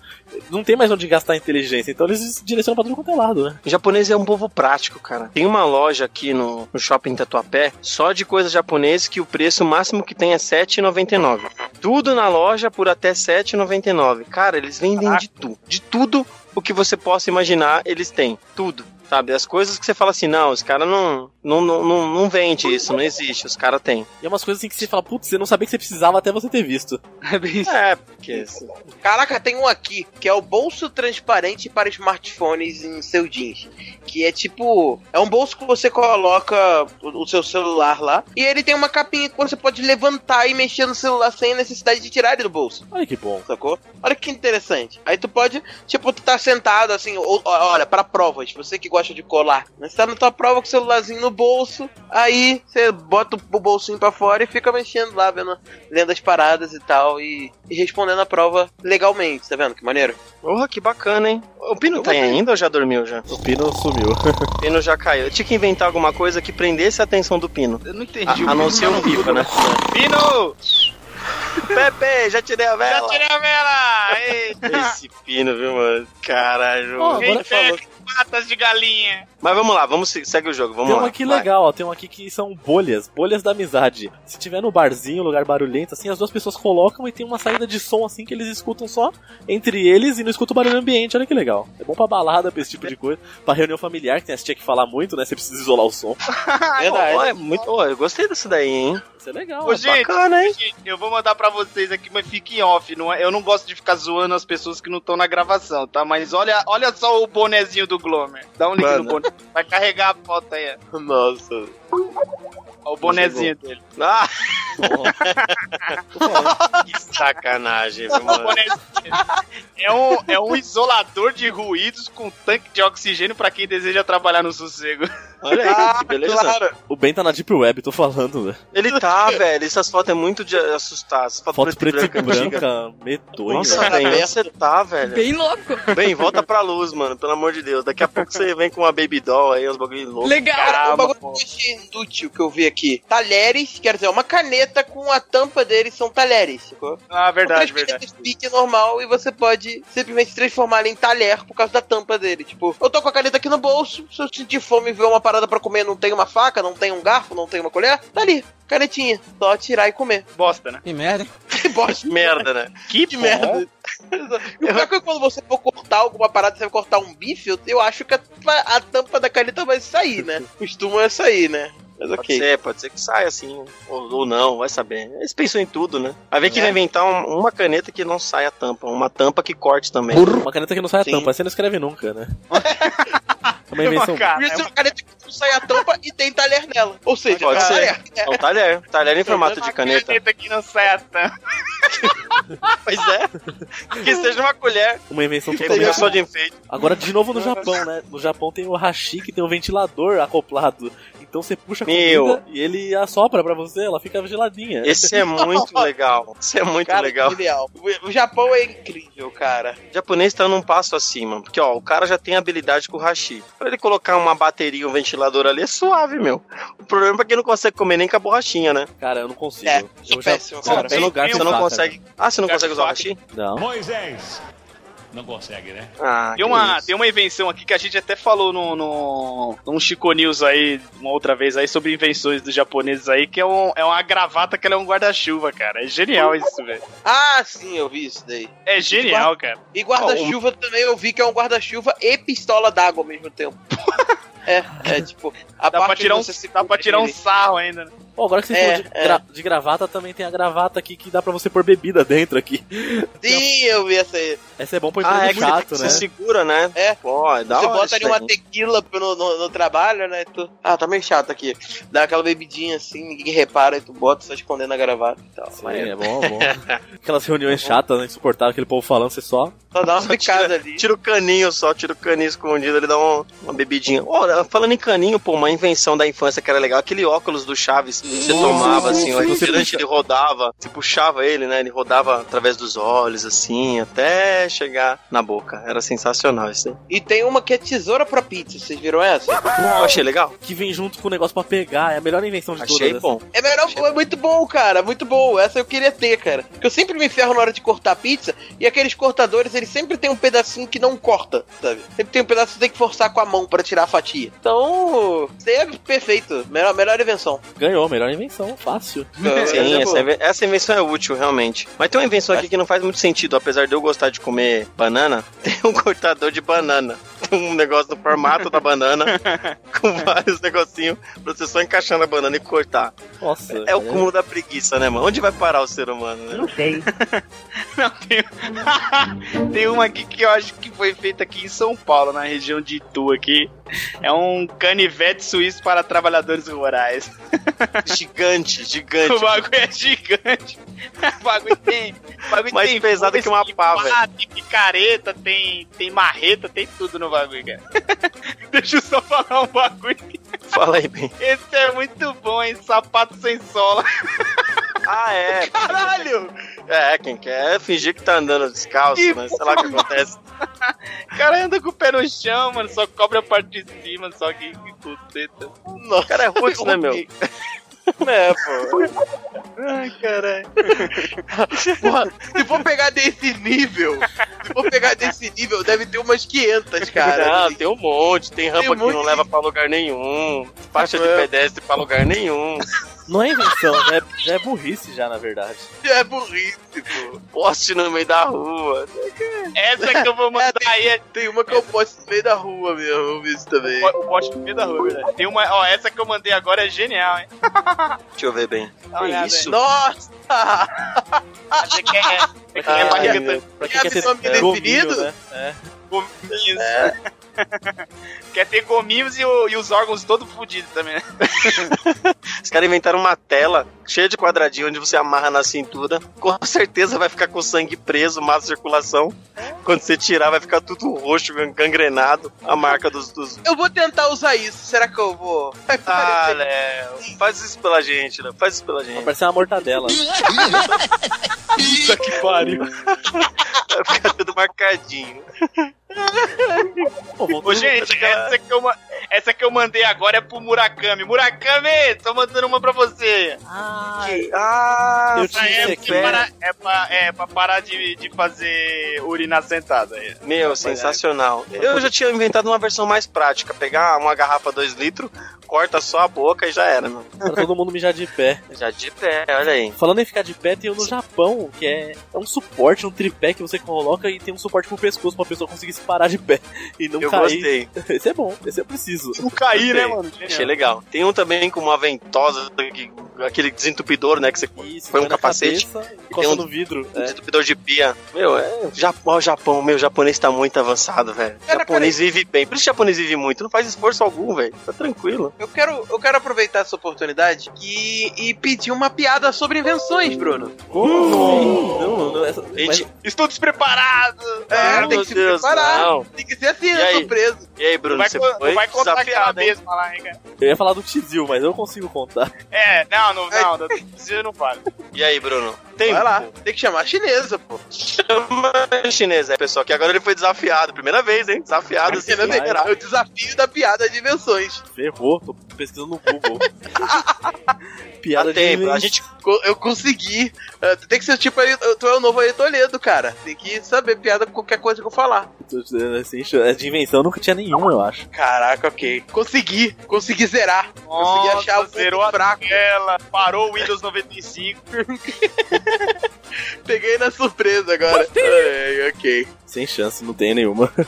não tem mais onde gastar inteligência. Então eles direcionam pra tudo quanto é lado, né? O japonês é um povo prático, cara. Tem uma loja aqui no, no shopping Tatuapé só de coisas japonesas que o preço máximo que tem é R$ 7,99. Tudo na loja por até R$ 7,99. Cara, eles vendem de tudo. De tudo o que você possa imaginar, eles têm. Tudo. Sabe? As coisas que você fala assim, não, os caras não, não, não, não, não vende isso, não existe. Os caras têm. E é umas coisas assim que você fala, putz, você não sabia que você precisava até você ter visto. É bem isso. É, porque. assim, Caraca, tem um aqui, que é o bolso transparente para smartphones em seu jeans. Que é tipo. É um bolso que você coloca o, o seu celular lá. E ele tem uma capinha que você pode levantar e mexer no celular sem necessidade de tirar ele do bolso. Olha que bom. Sacou? Olha que interessante. Aí tu pode, tipo, tu tá sentado assim, ou, olha, pra provas, você que gosta gosta de colar. Você tá na tua prova com o celularzinho no bolso, aí você bota o bolsinho pra fora e fica mexendo lá, vendo, lendo as paradas e tal, e, e respondendo a prova legalmente, tá vendo? Que maneiro. Porra, que bacana, hein? O Pino tá aí ainda ou já dormiu já? O Pino sumiu. O Pino já caiu. Eu tinha que inventar alguma coisa que prendesse a atenção do Pino. Eu não entendi. A, a não ser o FIFA, né? Pino! Pepe, já tirei a Já vela. tirei a vela! Ei, Esse Pino, viu, mano? Caralho. Ó, Quem agora- pega patas de galinha? Mas vamos lá, vamos se- segue o jogo, vamos Tem lá. uma aqui vai. legal, ó. Tem uma aqui que são bolhas, bolhas da amizade. Se tiver no barzinho, lugar barulhento, assim, as duas pessoas colocam e tem uma saída de som assim que eles escutam só entre eles e não escutam o barulho ambiente. Olha que legal. É bom pra balada, pra esse tipo de coisa. Pra reunião familiar, que tem tia que fala muito, né? Você precisa isolar o som. Verdade. Ó, é muito, ó, eu gostei dessa daí, hein? Isso é legal. Ô, gente, Bacana, hein? gente, eu vou mandar pra vocês aqui, mas fique em off. Não é- eu não gosto de ficar zoando as pessoas que não estão na gravação, tá? Mas olha, olha só o bonezinho do Glomer. Dá um link Mano. no boné. Vai carregar a foto aí. Nossa. Ó, o bonezinho dele. Ah! que sacanagem, viu, mano? É um, é um isolador de ruídos com tanque de oxigênio pra quem deseja trabalhar no sossego. Olha aí, que beleza. Claro. O Ben tá na Deep Web, tô falando, né? Ele tá, velho. Essas fotos é muito de assustar. Essas fotos Foto preto e antiga. branca, medonha. Nossa, Cara velho, aberto. você tá, velho? Bem louco. Bem, volta pra luz, mano, pelo amor de Deus. Daqui a pouco você vem com uma baby doll aí, uns bagulho louco. Legal. Cara, um bagulho pô. que eu achei inútil que eu vi aqui. Talheres, quer dizer, uma caneta com a tampa deles são talheres, sacou? Ah, verdade, três verdade. Bic normal e você pode simplesmente transformar ela em talher por causa da tampa dele. Tipo, eu tô com a caneta aqui no bolso, se eu sentir fome e ver uma parada pra comer, não tem uma faca, não tem um garfo, não tem uma colher, tá ali, canetinha. Só tirar e comer. Bosta, né? Que merda. Que bosta. Merda, né? Que, Que merda. E o pior é que quando você for cortar alguma parada, você vai cortar um bife, eu, acho que a, a tampa da caneta vai sair, né? Costuma sair, né? Mas Pode ok. ser, pode ser que saia assim, ou, ou não, vai saber. Eles pensam em tudo, né? Vai ver que É. vai inventar um- uma caneta que não saia a tampa, uma tampa que corte também. Uma caneta que não sai a tampa, você não escreve nunca, né? É uma invenção. Cara, é uma caneta sai a tampa e tem talher nela. Ou seja, Pode ser. talher. É um talher, talher em formato de caneta. caneta que não sai a tampa. Pois é. Que seja uma colher, Uma invenção que totalmente. só de enfeite. Agora, de novo no Japão, né? No Japão tem o hashi que tem um ventilador acoplado. Então você puxa a Meu. comida e ele assopra pra você, ela fica geladinha. Esse é muito legal. Esse é muito Cara, legal. ideal. O, Japão é incrível, cara. O japonês tá num passo acima. Porque, ó, o cara já tem habilidade com o hashi. Pra ele colocar uma bateria, um ventilador ali, é suave, meu. O problema é que não consegue comer nem com a borrachinha, né? Cara, eu não consigo. É, eu péssimo, Cara, cara. pelo garfo Você não consegue. Ah, você não consegue usar o hashi? Não. Moisés. Não consegue, né? Ah, Tem uma, isso. tem uma invenção aqui que a gente até falou no, no, num Chico News aí, uma outra vez aí, sobre invenções dos japoneses aí, que é, um, é uma gravata que ela é um guarda-chuva, cara. É genial isso, velho. Ah, sim, eu vi isso daí. É genial, cara. E guarda-chuva também eu vi que é um guarda-chuva e pistola d'água ao mesmo tempo. é, é tipo, a Dá parte pra tirar, um, dá pra tirar um sarro ainda, né? Pô, agora que você É, falou de, é. gra- de gravata, também tem a gravata aqui que dá pra você pôr bebida dentro aqui. Sim, eu vi essa aí. Essa é bom pra Ah, emprego é chato, você né? segura, né? É. Pô, é da você hora bota ali uma tequila no, no, no trabalho, né? Tu... Ah, tá meio chato aqui. Dá aquela bebidinha assim, ninguém repara e tu bota só escondendo a gravata e tal. Sim, Maneiro. é bom, é bom. Aquelas reuniões chatas, né? Insuportáveis, aquele povo falando, você só. Só dá uma picada ali. Tira o caninho só, tira o caninho escondido, ele dá uma, uma bebidinha. Olha, falando em caninho, pô, uma invenção da infância que era legal, aquele óculos do Chaves, você tomava assim, o refrigerante ele rodava, você puxava ele, né? Ele rodava através dos olhos, assim, até chegar na boca. Era sensacional isso aí. E tem uma que é tesoura pra pizza, vocês viram essa? Eu achei legal. Que vem junto com o negócio pra pegar. É a melhor invenção de Achei todas. bom. É melhor, é muito bom, cara, muito bom. Essa eu queria ter, cara. Porque eu sempre me ferro na hora de cortar pizza e aqueles cortadores, eles sempre tem um pedacinho que não corta, sabe? Sempre tem um pedaço que você tem que forçar com a mão pra tirar a fatia. Então, isso aí é perfeito. Melhor, melhor invenção. Ganhou, melhor invenção, fácil. Sim, é essa, invenção é útil, realmente. Mas tem uma invenção aqui que não faz muito sentido. Apesar de eu gostar de comer banana, tem um cortador de banana. Tem um negócio no formato da banana, com vários negocinhos, pra você só encaixar na banana e cortar. Nossa. É o cúmulo da preguiça, né, mano? Onde vai parar o ser humano, né? Não sei. Não, tem... tem uma aqui que eu acho que foi feita aqui em São Paulo, na região de Itu aqui. É um canivete suíço para trabalhadores rurais. Gigante, gigante. O bagulho é gigante. O bagulho tem. O bagulho Mais tem pesado que uma pá, velho. Tem picareta, tem, tem marreta, tem tudo no bagulho, cara. Deixa eu só falar um bagulho. Fala aí, bem. Esse é muito bom, hein? Sapato sem sola. Ah, é. Caralho! É, quem quer fingir que tá andando descalço, Que mas sei lá o que acontece. O cara anda com o pé no chão, mano. Só cobre a parte de cima, só que tudo. O cara é roots, né, meu? É, pô. Ai, caralho. Porra, se for pegar desse nível, se for pegar desse nível, deve ter umas 500, cara. Não, tem um monte, tem rampa Tem um que não leva pra lugar nenhum, faixa de É. pedestre pra lugar nenhum, Não é invenção, já é, já é burrice já, na verdade. É burrice, pô. poste no meio da rua. Essa que eu vou mandar aí é Tem uma que eu posto no meio da rua mesmo, eu vi isso também. o poste no meio da rua, verdade. Tem uma, ó, essa que eu mandei agora é genial, hein? Deixa eu ver bem. Olhada isso? Nossa! Essa que é, pra quem é. Pra Quer quem quer ter nome é, gominho, definido? né? É. Quer ter gominhos e, o- e os órgãos todos fodidos também, né? Os caras inventaram uma tela cheia de quadradinho onde você amarra na cintura. Com certeza vai ficar com o sangue preso, má circulação. Quando você tirar, vai ficar tudo roxo, gangrenado. A marca dos. dos... Eu vou tentar usar isso, será que eu vou? Vai Ah, parecer- Léo, faz isso pela gente, Léo. Faz isso pela Vai gente. parecer uma mortadela. Puta que pariu. Vai ficar tudo marcadinho. Pô, Ô, gente, essa que, eu, essa que eu mandei agora é pro Murakami. Murakami, tô mandando uma pra você. Que- Ah, Eu tinha é, aqui. pra, parar- é, pra, é pra parar de, de fazer urina sentada. aí. Meu, sensacional. Eu já tinha inventado uma versão mais prática. Pegar uma garrafa 2 litros, corta só a boca e já era, meu. pra todo mundo mijar de pé. Já de pé, olha aí. Falando em ficar de pé, tem um no Japão, que é, é um suporte, um tripé que você coloca e tem um suporte pro pescoço pra pessoa conseguir se parar de pé e não Eu cair. gostei. Esse é bom, esse eu preciso. Não cair, né, mano? Achei legal. Tem um também com uma ventosa, que- aquele desentupidor, né? Que você Isso, põe um capacete, cabeça, tem encosta um- no vidro. um É. desentupidor de pia. Meu, é. Japão, o Japão, meu, o japonês tá muito avançado, velho. O Cara, japonês vive bem. Por isso o japonês vive muito. Não faz esforço algum, velho. Tá tranquilo. Eu quero, eu quero aproveitar essa oportunidade e, e pedir uma piada sobre invenções, Bruno. Como? Não, não, essa, mas- Gente, Estou despreparado. É, ah, tem que se Deus, preparar. não. Tem que ser assim, E aí? surpresa. E aí, Não Bruno, vai, você foi vai contar aquela mesma lá, hein, cara. eu ia falar do Tizil, mas eu consigo contar. É, não, não, não, não, você não vale. E aí, Bruno? Tem Vai lá, tem que chamar a chinesa, pô. Chama a chinesa, é, pessoal, que agora ele foi desafiado. Primeira vez, hein? Desafiado, assim, esperar. É o desafio da piada de invenções. Ferrou, tô pesquisando no Google. Piada Dá tempo, de a gente Eu consegui. É, Tem que ser tipo aí, tu é o novo aí Toledo, cara. Tem que saber piada com qualquer coisa que eu falar. Assim, é de invenção, nunca tinha nenhuma, eu acho. Caraca, ok. Consegui, consegui zerar. consegui Nossa, achar o zerou fraco. tela, parou o Windows 95. Peguei na surpresa agora. Ai, ok. Sem chance, não tem nenhuma.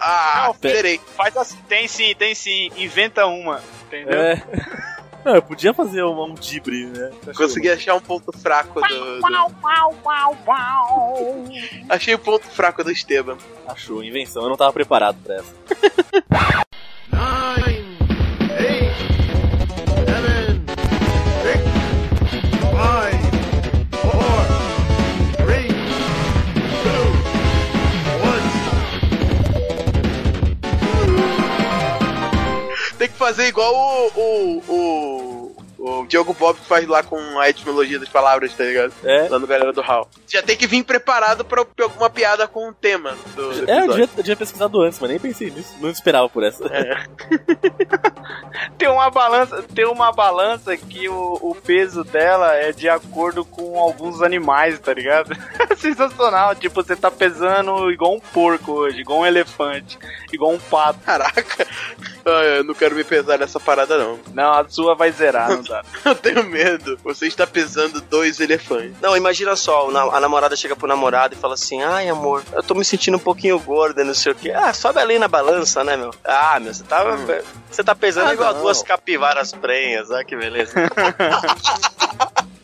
Ah, Não, pe- zerei. Faz assim, tem sim, tem sim, inventa uma, entendeu? É. Não, eu podia fazer um, um dibre, né? Consegui achar um ponto fraco do. do- Achei o ponto fraco do Esteban. Achou, invenção, eu não tava preparado pra essa. Nine, fazer igual o. o, o o Diogo Bob faz lá com a etimologia das palavras, tá ligado? É. Lá no Galera do Hall. Já tem que vir preparado pra alguma piada com o tema do, do É, eu devia, eu devia pesquisado antes, mas nem pensei nisso. Não esperava por essa. Tem uma balança, tem uma balança que o, o peso dela é de acordo com alguns animais, tá ligado? Sensacional, tipo, você tá pesando igual um porco hoje, igual um elefante, igual um pato. Caraca. Ah, eu não quero me pesar nessa parada, não. Não, a sua vai zerar, não Eu tenho medo. Você está pesando dois elefantes. Não, imagina só, a namorada chega pro namorado e fala assim, ai amor, eu tô me sentindo um pouquinho gorda, não sei o que. Ah, sobe ali na balança, né, meu? Ah, meu, você tá, você tá pesando Ah, igual não. duas capivaras prenhas, ah, que beleza.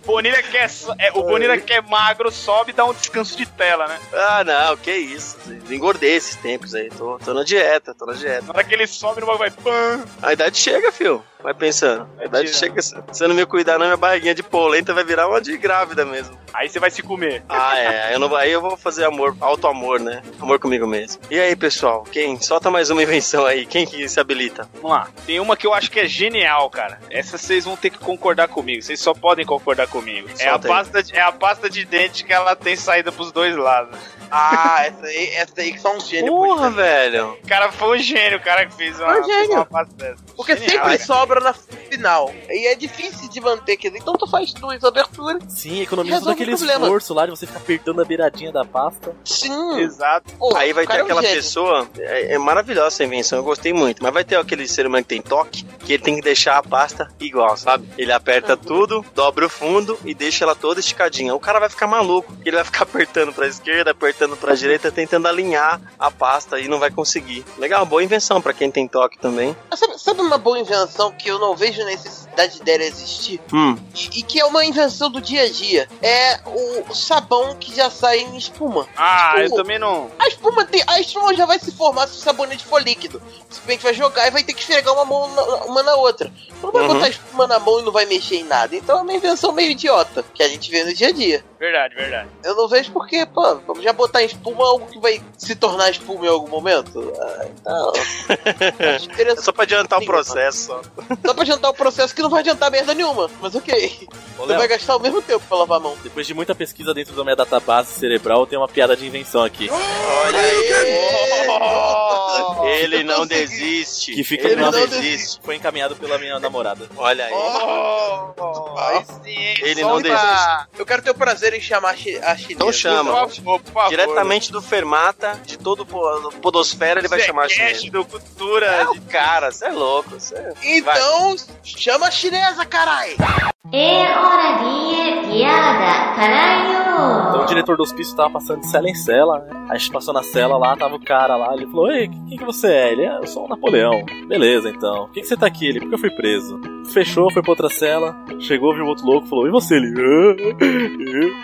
Bonilha quer, é, o Bonilha quer magro, sobe e dá um descanso de tela, né? Ah, não, que isso. Engordei esses tempos aí. Tô, tô na dieta, tô na dieta. Na hora que ele sobe, no bagulho vai pam. A idade chega, fio. Vai pensando. A idade tirar. chega. Se você não me cuidar, não, minha barriguinha de polenta vai virar uma de grávida mesmo. Aí você vai se comer. Ah, é. Aí eu, não, aí eu vou fazer amor, alto amor, né? Amor comigo mesmo. E aí, pessoal? Quem? Solta mais uma invenção aí. Quem que se habilita? Vamos lá. Tem uma que eu acho que é genial, cara. Essa vocês vão ter que concordar comigo. Vocês só podem concordar comigo. É a, aí. pasta de, é a pasta de dente que ela tem saída pros dois lados. Ah, essa aí, essa aí que são um gênio. Porra, velho. O cara foi um gênio, o cara que fez uma, Foi um gênio. fez uma pasta dessa. Porque Genial. sempre sobra na final. E é difícil de manter, quer dizer, então tu faz duas aberturas. Sim, economiza todo aquele esforço lá de você ficar apertando a beiradinha da pasta. Sim. Exato. Pô, Aí vai ter cara é um aquela pessoa. É, é maravilhosa essa invenção, eu gostei muito. Mas vai ter aquele ser humano que tem toque, que ele tem que deixar a pasta igual, sabe? Ele aperta tudo, dobra o fundo e deixa ela toda esticadinha. O cara vai ficar maluco. Ele vai ficar apertando pra esquerda, apertando pra direita, tentando alinhar a pasta e não vai conseguir. Legal, boa invenção pra quem tem toque também. Sabe, sabe uma boa invenção que eu não vejo necessidade dela existir? Hum, E, e que é uma invenção do dia a dia? É o sabão que já sai em espuma. Ah, eu também não. A espuma, tem, a espuma já vai se formar se o sabonete for líquido. Simplesmente vai jogar e vai ter que esfregar uma mão na- uma na outra. Não vai Uhum. botar a espuma na mão e não vai mexer em nada. Então é uma invenção meio idiota que a gente vê no dia a dia. Verdade, verdade. Eu não vejo porque, pô, vamos já botar em espuma algo que vai se tornar espuma em algum momento. Ah, então. é só pra adiantar o processo. só. Só pra adiantar o processo que não vai adiantar merda nenhuma. Mas ok. Ô, Você vai gastar o mesmo tempo pra lavar a mão. depois de muita pesquisa dentro da minha database cerebral, tenho uma piada de invenção aqui. Olha Oh, aí. Ele Eu não consegui. desiste. Que fica Ele não desiste. desiste. Foi encaminhado pela minha namorada. Olha aí. oh, aí sim, hein? Ele não desiste. Eu quero ter o prazer chamar a chi- a chinesa. Então chama. Por favor, por favor. Diretamente do Fermata, de todo o Podosfera, ele vai chamar a chinesa. do Cultura. É o cara, você é louco. Você... Então, chama a chinesa, carai! É hora de piada, caralho! Então o diretor do hospício tava passando de cela em cela, né? A gente passou na cela lá, tava o cara lá, ele falou, ei, quem que você é? Ele, "Ah, eu sou o Napoleão. Beleza, então. Por que, que você tá aqui? Ele, porque eu fui preso. Fechou, foi pra outra cela, chegou, viu o outro louco, falou, e você? Ele, "Ah,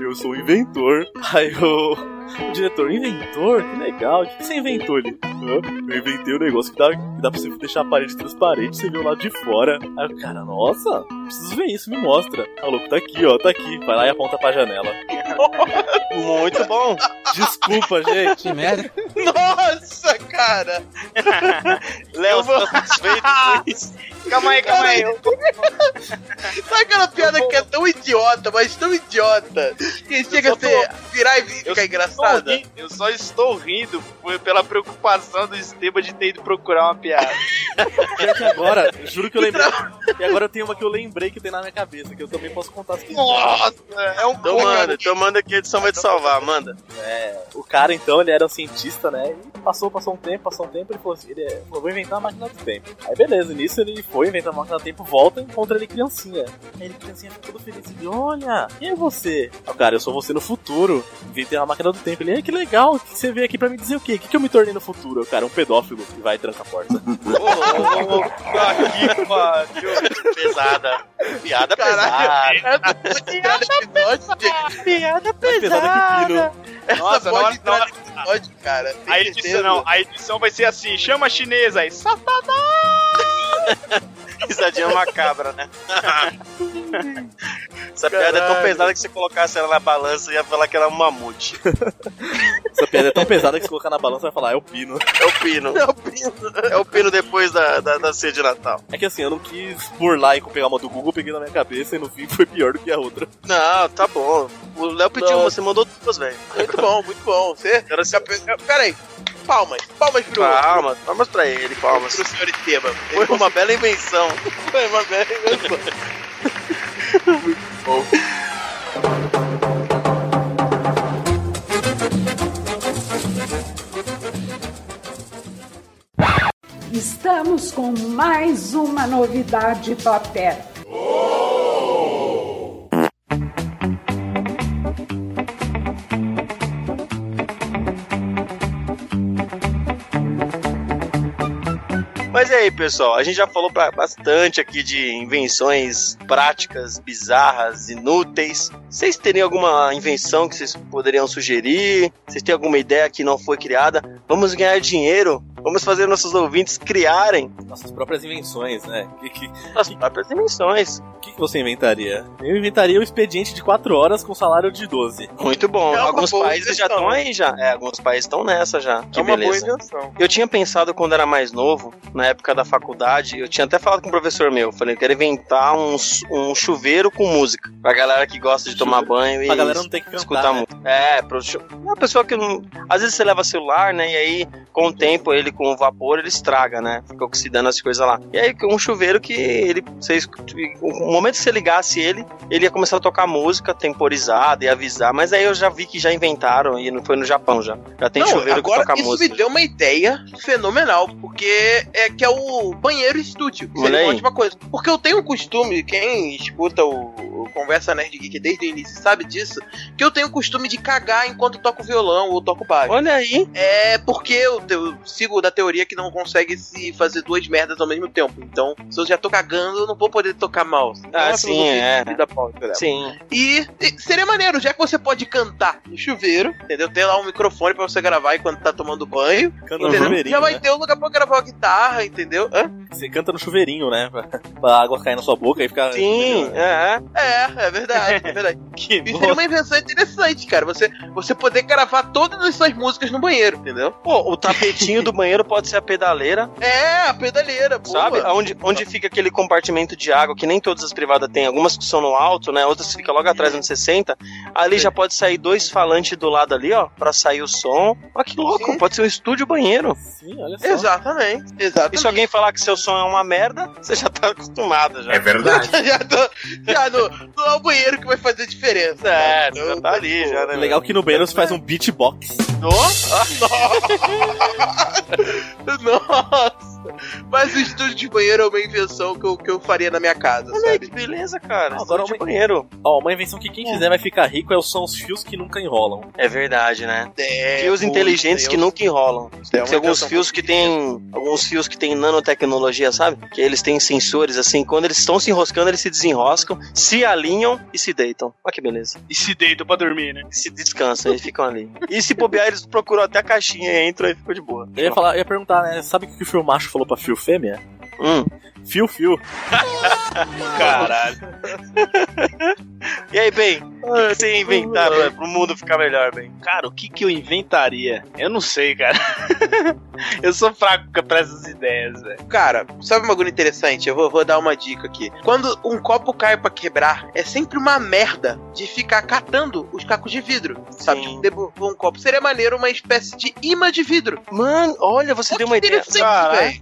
eu, sou o inventor. Aí o, o diretor, inventor? Que legal, o que, você inventou? Ele, "Ah, eu inventei um negócio que dá, que dá pra você deixar a parede transparente, você vê o lado de fora. Aí o cara, nossa, preciso ver isso, me mostra. O louco, tá aqui, ó, tá aqui. Vai lá e aponta pra janela. Muito bom. Desculpa, gente. Que merda. Nossa, cara! Léo, você tá satisfeito com isso? Calma aí, calma aí. Eu- Sabe aquela piada que é tão idiota, mas tão idiota, que chega a ser, tô- virar e ficar engraçada? Eu só estou rindo pela preocupação do Esteban de ter ido procurar uma piada. Que agora, juro que eu lembrei. E agora eu tenho uma que eu lembrei que tem na minha cabeça, que eu também posso contar as que Nossa, é um Então manda, então manda que a edição vai te salvar, manda. É, o cara então, ele era um cientista, né? E passou, passou um tempo, passou um tempo, ele falou assim, ele é, falou, vou inventar uma máquina do tempo. Aí beleza, nisso ele foi inventar uma máquina do tempo, volta e encontra ele criancinha. Aí ele criancinha fica todo feliz, ele, olha, quem é você? Cara, eu sou você no futuro, inventei uma máquina do tempo. Ele, "Ai, que legal, que você veio aqui pra me dizer o quê? O que, que eu me tornei no futuro? Cara, um pedófilo que vai e tranca a porta. que pariu. Pesada. Piada Caralho. pesada. Piada episódio, Piada pesada que o Pino. Essa Nossa, na pode hora- entrar na episódio, cara. A edição, não, a edição vai ser assim: chama a chinesa aí, satanás! Risadinha macabra, né? Essa piada é tão Caralho. pesada que se você colocasse ela na balança ia falar que era um mamute. Essa piada é tão pesada que se colocar na balança vai falar, é o Pino. É o pino. É o Pino. É o pino depois da, da, da ceia de Natal. É que assim, eu não quis burlar e pegar uma do Google, peguei na minha cabeça e no fim foi pior do que a outra. Não, tá bom. O Léo pediu, Não. você mandou duas, velho. Muito bom, muito bom. Você. Já pe- Pera aí. Palmas. Palmas pro, Palmas, palmas pra ele, palmas. pro senhor Esteban. Foi uma bela invenção. Foi uma bela invenção. Estamos com mais uma novidade Papel. Mas e aí, pessoal? A gente já falou pra- bastante aqui de invenções práticas, bizarras, inúteis. Vocês teriam alguma invenção que vocês poderiam sugerir? Vocês têm alguma ideia que não foi criada? Vamos ganhar dinheiro? Vamos fazer nossos ouvintes criarem Nossas próprias invenções, né? O que, que, as próprias invenções. que que você inventaria? Eu inventaria o expediente de 4 horas com salário de 12. Muito bom. É alguns países já estão aí já. É, alguns países estão nessa já. Que é uma beleza. boa invenção. Eu tinha pensado quando era mais novo, na época da faculdade, eu tinha até falado com um professor meu, falei, eu quero inventar um, um chuveiro com música. Pra galera que gosta de tomar banho e Pra galera não ter que cantar, escutar né? música. É, pro uma pessoa que não. Às vezes você leva celular, né? E aí, com o tempo, ele com o vapor, ele estraga, né? Fica oxidando as coisas lá. E aí, um chuveiro que ele. Você, o momento que você ligasse ele, ele ia começar a tocar música temporizada e avisar. Mas aí eu já vi que já inventaram, e não foi no Japão já. Já tem Não, chuveiro que agora toca isso música. me deu uma ideia fenomenal, porque é que é o banheiro estúdio. Olha Seria uma ótima coisa. Porque eu tenho um costume, quem escuta o, o Conversa Nerd Geek desde o início sabe disso, que eu tenho o costume de cagar enquanto toco violão ou toco baixo. Olha aí. É porque eu, eu sigo da teoria que não consegue se fazer duas merdas ao mesmo tempo. Então, se eu já tô cagando, eu não vou poder tocar mal. Então, Ah, uma sim, é. de vida pau, entendeu? Sim. E, e seria maneiro, já que você pode cantar no chuveiro, entendeu? Ter lá um microfone pra você gravar enquanto tá tomando banho. Canta Entendeu? Já vai né? ter um lugar pra gravar a guitarra, entendeu? Hã? Você canta no chuveirinho, né? Pra, água cair na sua boca e ficar... Sim, é. É, é verdade, é verdade. Que E seria uma invenção interessante, cara. Você, você poder gravar todas as suas músicas no banheiro, entendeu? Pô, o tapetinho do banheiro pode ser a pedaleira, É, a pedaleira, boa. sabe? Onde, onde fica aquele compartimento de água, que nem todas as privadas têm. Algumas que são no alto, né? Outras ficam logo atrás, onde você senta. Ali já pode sair dois falantes do lado ali, ó, pra sair o som. Olha que louco, Sim. pode ser um estúdio banheiro. Sim, olha só. Exatamente, exatamente. E se alguém falar que seu som é uma merda, você já tá acostumado já. É verdade. já tô, já no, não é o banheiro que vai fazer diferença. É, cara. já tá ali, já, né? Legal que no banheiro você faz um beatbox. Nossa! Mas o estúdio de banheiro é uma invenção que eu, que eu faria na minha casa, Olha aí, sabe? que beleza, cara. Agora Agora de uma- banheiro. Ó, uma invenção que quem quiser vai ficar rico é, são os fios que nunca enrolam. É verdade, né? É, Fios inteligentes isso que nunca enrolam. é Tem alguns fios que tem. Alguns fios que tem nanotecnologia, sabe? Que eles têm sensores assim, quando eles estão se enroscando, eles se desenroscam, se alinham e se deitam. Olha que beleza. E se deitam pra dormir, né? E se descansam, eles ficam ali. E se bobear, eles procuram até a caixinha e entram e ficam de boa. Eu ia, falar, eu ia perguntar, né? Sabe o que o fio macho falou pra fio fêmea? Hum. Fio, fio. Caralho. E aí, bem? O que você ia inventar pra, pro mundo ficar melhor, bem? Cara, o que que eu inventaria? Eu não sei, cara. eu sou fraco pra essas ideias, velho. Cara, sabe um bagulho interessante? Eu vou, vou dar uma dica aqui. Quando um copo cai pra quebrar, é sempre uma merda de ficar catando os cacos de vidro. Sabe? Sim. Tipo, devolver um copo. Seria maneiro uma espécie de imã de vidro. Mano, olha, você Olha deu uma ideia. Ah,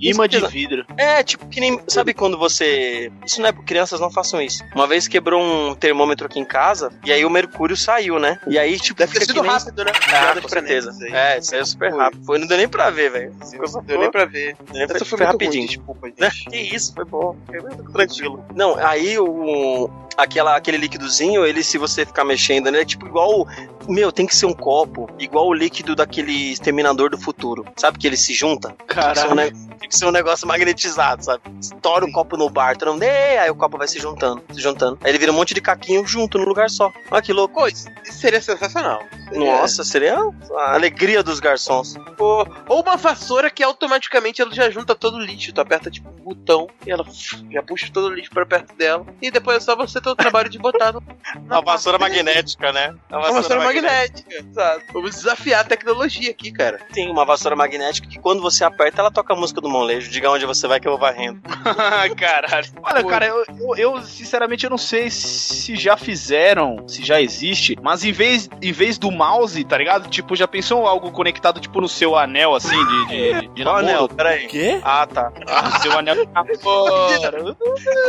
Imã de vidro. É, tipo, que nem. Sabe quando você. Isso não é. Crianças não façam isso. Uma vez quebrou um termômetro aqui em casa, e aí o mercúrio saiu, né? E aí, tipo, Deve ter sido nem- rápido, né? Ah, Nada com pra certeza. É, aí é super rápido. Foi, não deu nem pra ver, velho. Não deu nem pra ver. Nem pra- foi, foi rapidinho. Ruim, desculpa, gente. Que isso, foi bom. Foi muito tranquilo. Não, aí o. Aquela, aquele líquidozinho, ele, se você ficar mexendo, né? É tipo igual. Meu, tem que ser um copo, igual o líquido daquele exterminador do futuro. Sabe que ele se junta? Um Caralho. Tem que ser um negócio magnetizado, sabe? Estoura o copo no bar, todo mundo, "Ê", aí o copo vai se juntando, se juntando. Aí ele vira um monte de caquinho junto no lugar só. Olha que louco. Pô, isso seria sensacional. Nossa, seria a alegria dos garçons. Ou, ou uma vassoura que automaticamente ela já junta todo o lixo. Tu aperta tipo um botão e ela já puxa todo o lixo pra perto dela. E depois é só você ter o trabalho de botar no, A vassoura magnética, né? A Uma vassoura magnética. Exato. Vamos desafiar a tecnologia aqui, cara. Tem uma vassoura magnética que quando você aperta, ela toca a música do molejo. Diga onde você vai que eu vou varrendo. Caralho. Olha, cara, eu, eu, eu, sinceramente eu não sei se já fizeram, se já existe, mas em vez, em vez do mouse, tá ligado? Tipo, já pensou algo conectado, tipo, no seu anel, assim, de, de, de Qual namoro? anel? Peraí. Quê? Ah, tá. No seu anel de namoro.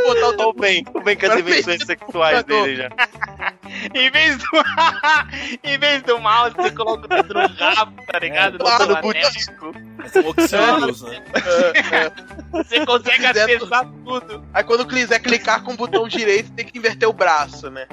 Vou botar o tô bem com as Agora invenções sexuais dele já. em vez do. em vez do mouse, você coloca o dedo no rabo, tá ligado? No seu no anel. botico. Oxylos, né? Você consegue acessar tudo. Aí quando quiser clicar com o botão direito, tem que inverter o braço, né?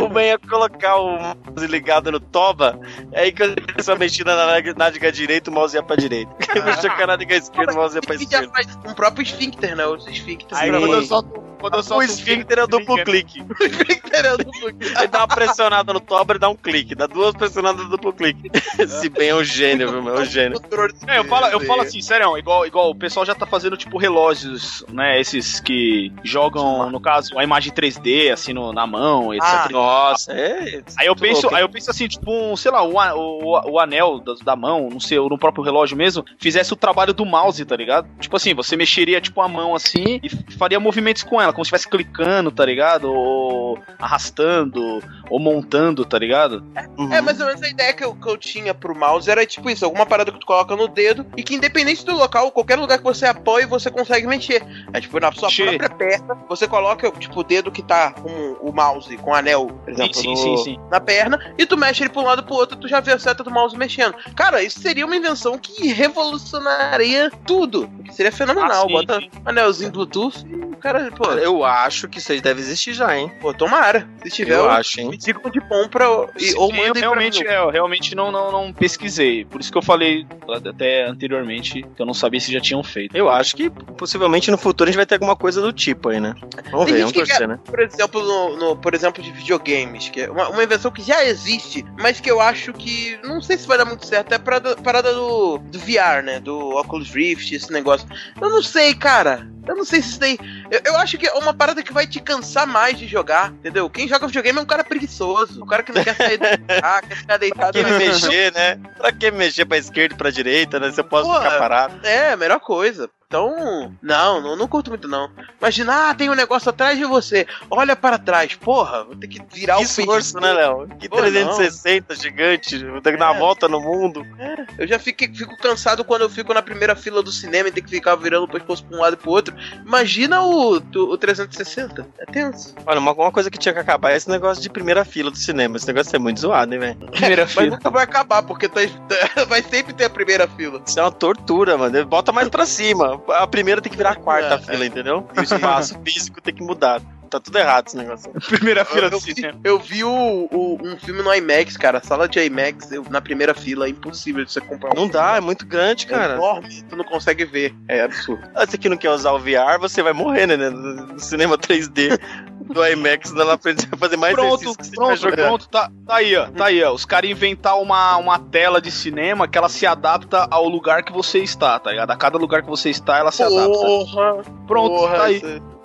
O Ben ia colocar o mouse ligado no toba, aí quando ele começou a mexer na nádega- direita, o mouse ia pra direita. Ele mexeu com a nádega esquerda, o mouse ia pra já esquerda. um próprio esfíncter, né? Os esfíncteres. Aí- Quando eu solto, quando eu O solto esfíncter é o duplo clique. O esfíncter é o duplo Ele dá uma pressionada no toba e dá um clique. Dá duas pressionadas no duplo clique. Esse Ben é um gênio, viu, meu? É um gênio. É, eu falo, eu falo assim, sério, igual, igual o pessoal já tá fazendo tipo relógios, né? Esses que jogam, no caso, a imagem 3D, assim, no- na mão, etc. Ah, Nossa, é. Aí eu penso, louco, aí eu penso assim, tipo, um, sei lá, o, o, o anel da, da mão, não sei, ou no próprio relógio mesmo, fizesse o trabalho do mouse, tá ligado? Tipo assim, você mexeria tipo a mão assim e faria movimentos com ela, como se estivesse clicando, tá ligado? Ou arrastando, ou montando, tá ligado? Uhum. É, mais ou menos a ideia que eu, que eu tinha pro mouse era tipo isso, alguma parada que tu coloca no dedo e que independente do local, qualquer lugar que você apoie, você consegue mexer. É tipo, na sua Mexer. própria perna, você coloca tipo o dedo que tá com o mouse, com o anel, por exemplo, sim, no- sim, sim. na perna, e tu mexe ele pra um lado e pro outro, tu já vê a seta do mouse mexendo. Cara, isso seria uma invenção que revolucionaria tudo. Seria fenomenal. Ah, sim, Bota sim. um anelzinho Bluetooth e o cara, pô, Eu acho que isso aí deve existir já, hein? pô, tomara. Se tiver, Eu eu acho, hein? me digam de bom pra. E, ou eu mandem realmente, pra mim. é, eu realmente não, não, não pesquisei. Por isso que eu falei até anteriormente que eu não sabia se já tinham feito. Eu acho que possivelmente no futuro a gente vai ter alguma coisa do tipo aí, né? Vamos Tem ver, vamos torcer, quer- né? Por exemplo, no, no- por exemplo, de videogames, que é uma, uma invenção que já existe, mas que eu acho que não sei se vai dar muito certo. É a parada, parada do, do VR, né? Do Oculus Rift, esse negócio. Eu não sei, cara. Eu não sei se isso daí. Eu, eu acho que é uma parada que vai te cansar mais de jogar, entendeu? Quem joga videogame é um cara preguiçoso. Um cara que não quer sair do lugar, quer ficar Pra deitado que na me mexer, né? Pra que mexer pra esquerda e pra direita, né? Se eu posso ficar parado. É, a melhor coisa. Então, não, não, não curto muito não. Imagina, ah, tem um negócio atrás de você. Olha para trás. Porra, vou ter que virar Que o esforço, né, Léo? Que Pô, 360 gigante, vou ter que dar uma É. volta no mundo. Eu já fico, fico cansado quando eu fico na primeira fila do cinema e tem que ficar virando o pescoço pra um lado e pro outro. Imagina o, o 360. É tenso. Olha, uma, uma coisa que tinha que acabar é esse negócio de primeira fila do cinema. Esse negócio é muito zoado, hein, velho? Primeira Mas nunca vai acabar, porque tá- vai sempre ter a primeira fila. Isso é uma tortura, mano. Bota mais pra cima. A primeira tem que virar a quarta É. fila, entendeu? E o espaço físico tem que mudar. Tá tudo errado esse negócio. Primeira fila Eu, do vi, cinema. eu vi o, o- um filme no IMAX, cara. Sala de IMAX, eu- na primeira fila, é impossível de você comprar um Não dá, é muito grande, É cara. enorme, tu não consegue ver. É absurdo. Ah, Você que não quer usar o VR, você vai morrer, né? No no cinema 3D do IMAX, lá frente, você vai fazer mais Pronto, que pronto, jogar. pronto, tá, tá aí, ó. Tá aí, ó. Os caras inventar uma, uma tela de cinema que ela se adapta ao lugar que você está, tá ligado? A cada lugar que você está, ela se adapta. Porra, Pronto, porra, tá aí.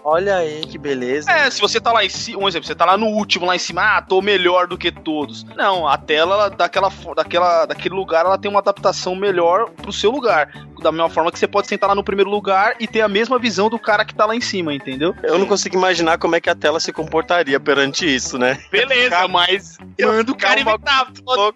Olha aí, que beleza. É, se você tá lá em cima, um exemplo, você tá lá no último, lá em cima, ah, tô melhor do que todos. Não, a tela ela, daquela, daquela, daquele lugar, ela tem uma adaptação melhor pro seu lugar. Da mesma forma que você pode sentar lá no primeiro lugar e ter a mesma visão do cara que tá lá em cima, entendeu? Eu não consigo imaginar como é que a tela se comportaria perante isso, né? Beleza, mas manda o cara ficar uma- inventar.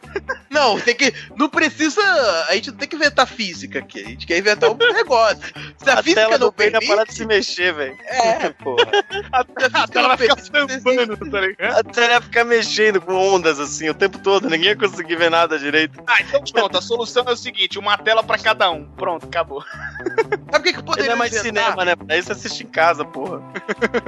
Não, tem que. Não precisa. A gente não tem que inventar física aqui. A gente quer inventar um negócio. Se a, A física tela não bem ia parar de permite. se mexer, velho. É, porra. A, a tela vai ficar permite, sambando, tá ligado? A tela ia ficar mexendo com ondas assim o tempo todo, ninguém ia conseguir ver nada direito. Ah, então pronto, a solução é o seguinte: uma tela pra cada um. Pronto, acabou. Sabe o que, que poderia não é mais inventar? cinema, né? Pra isso assiste em casa, porra.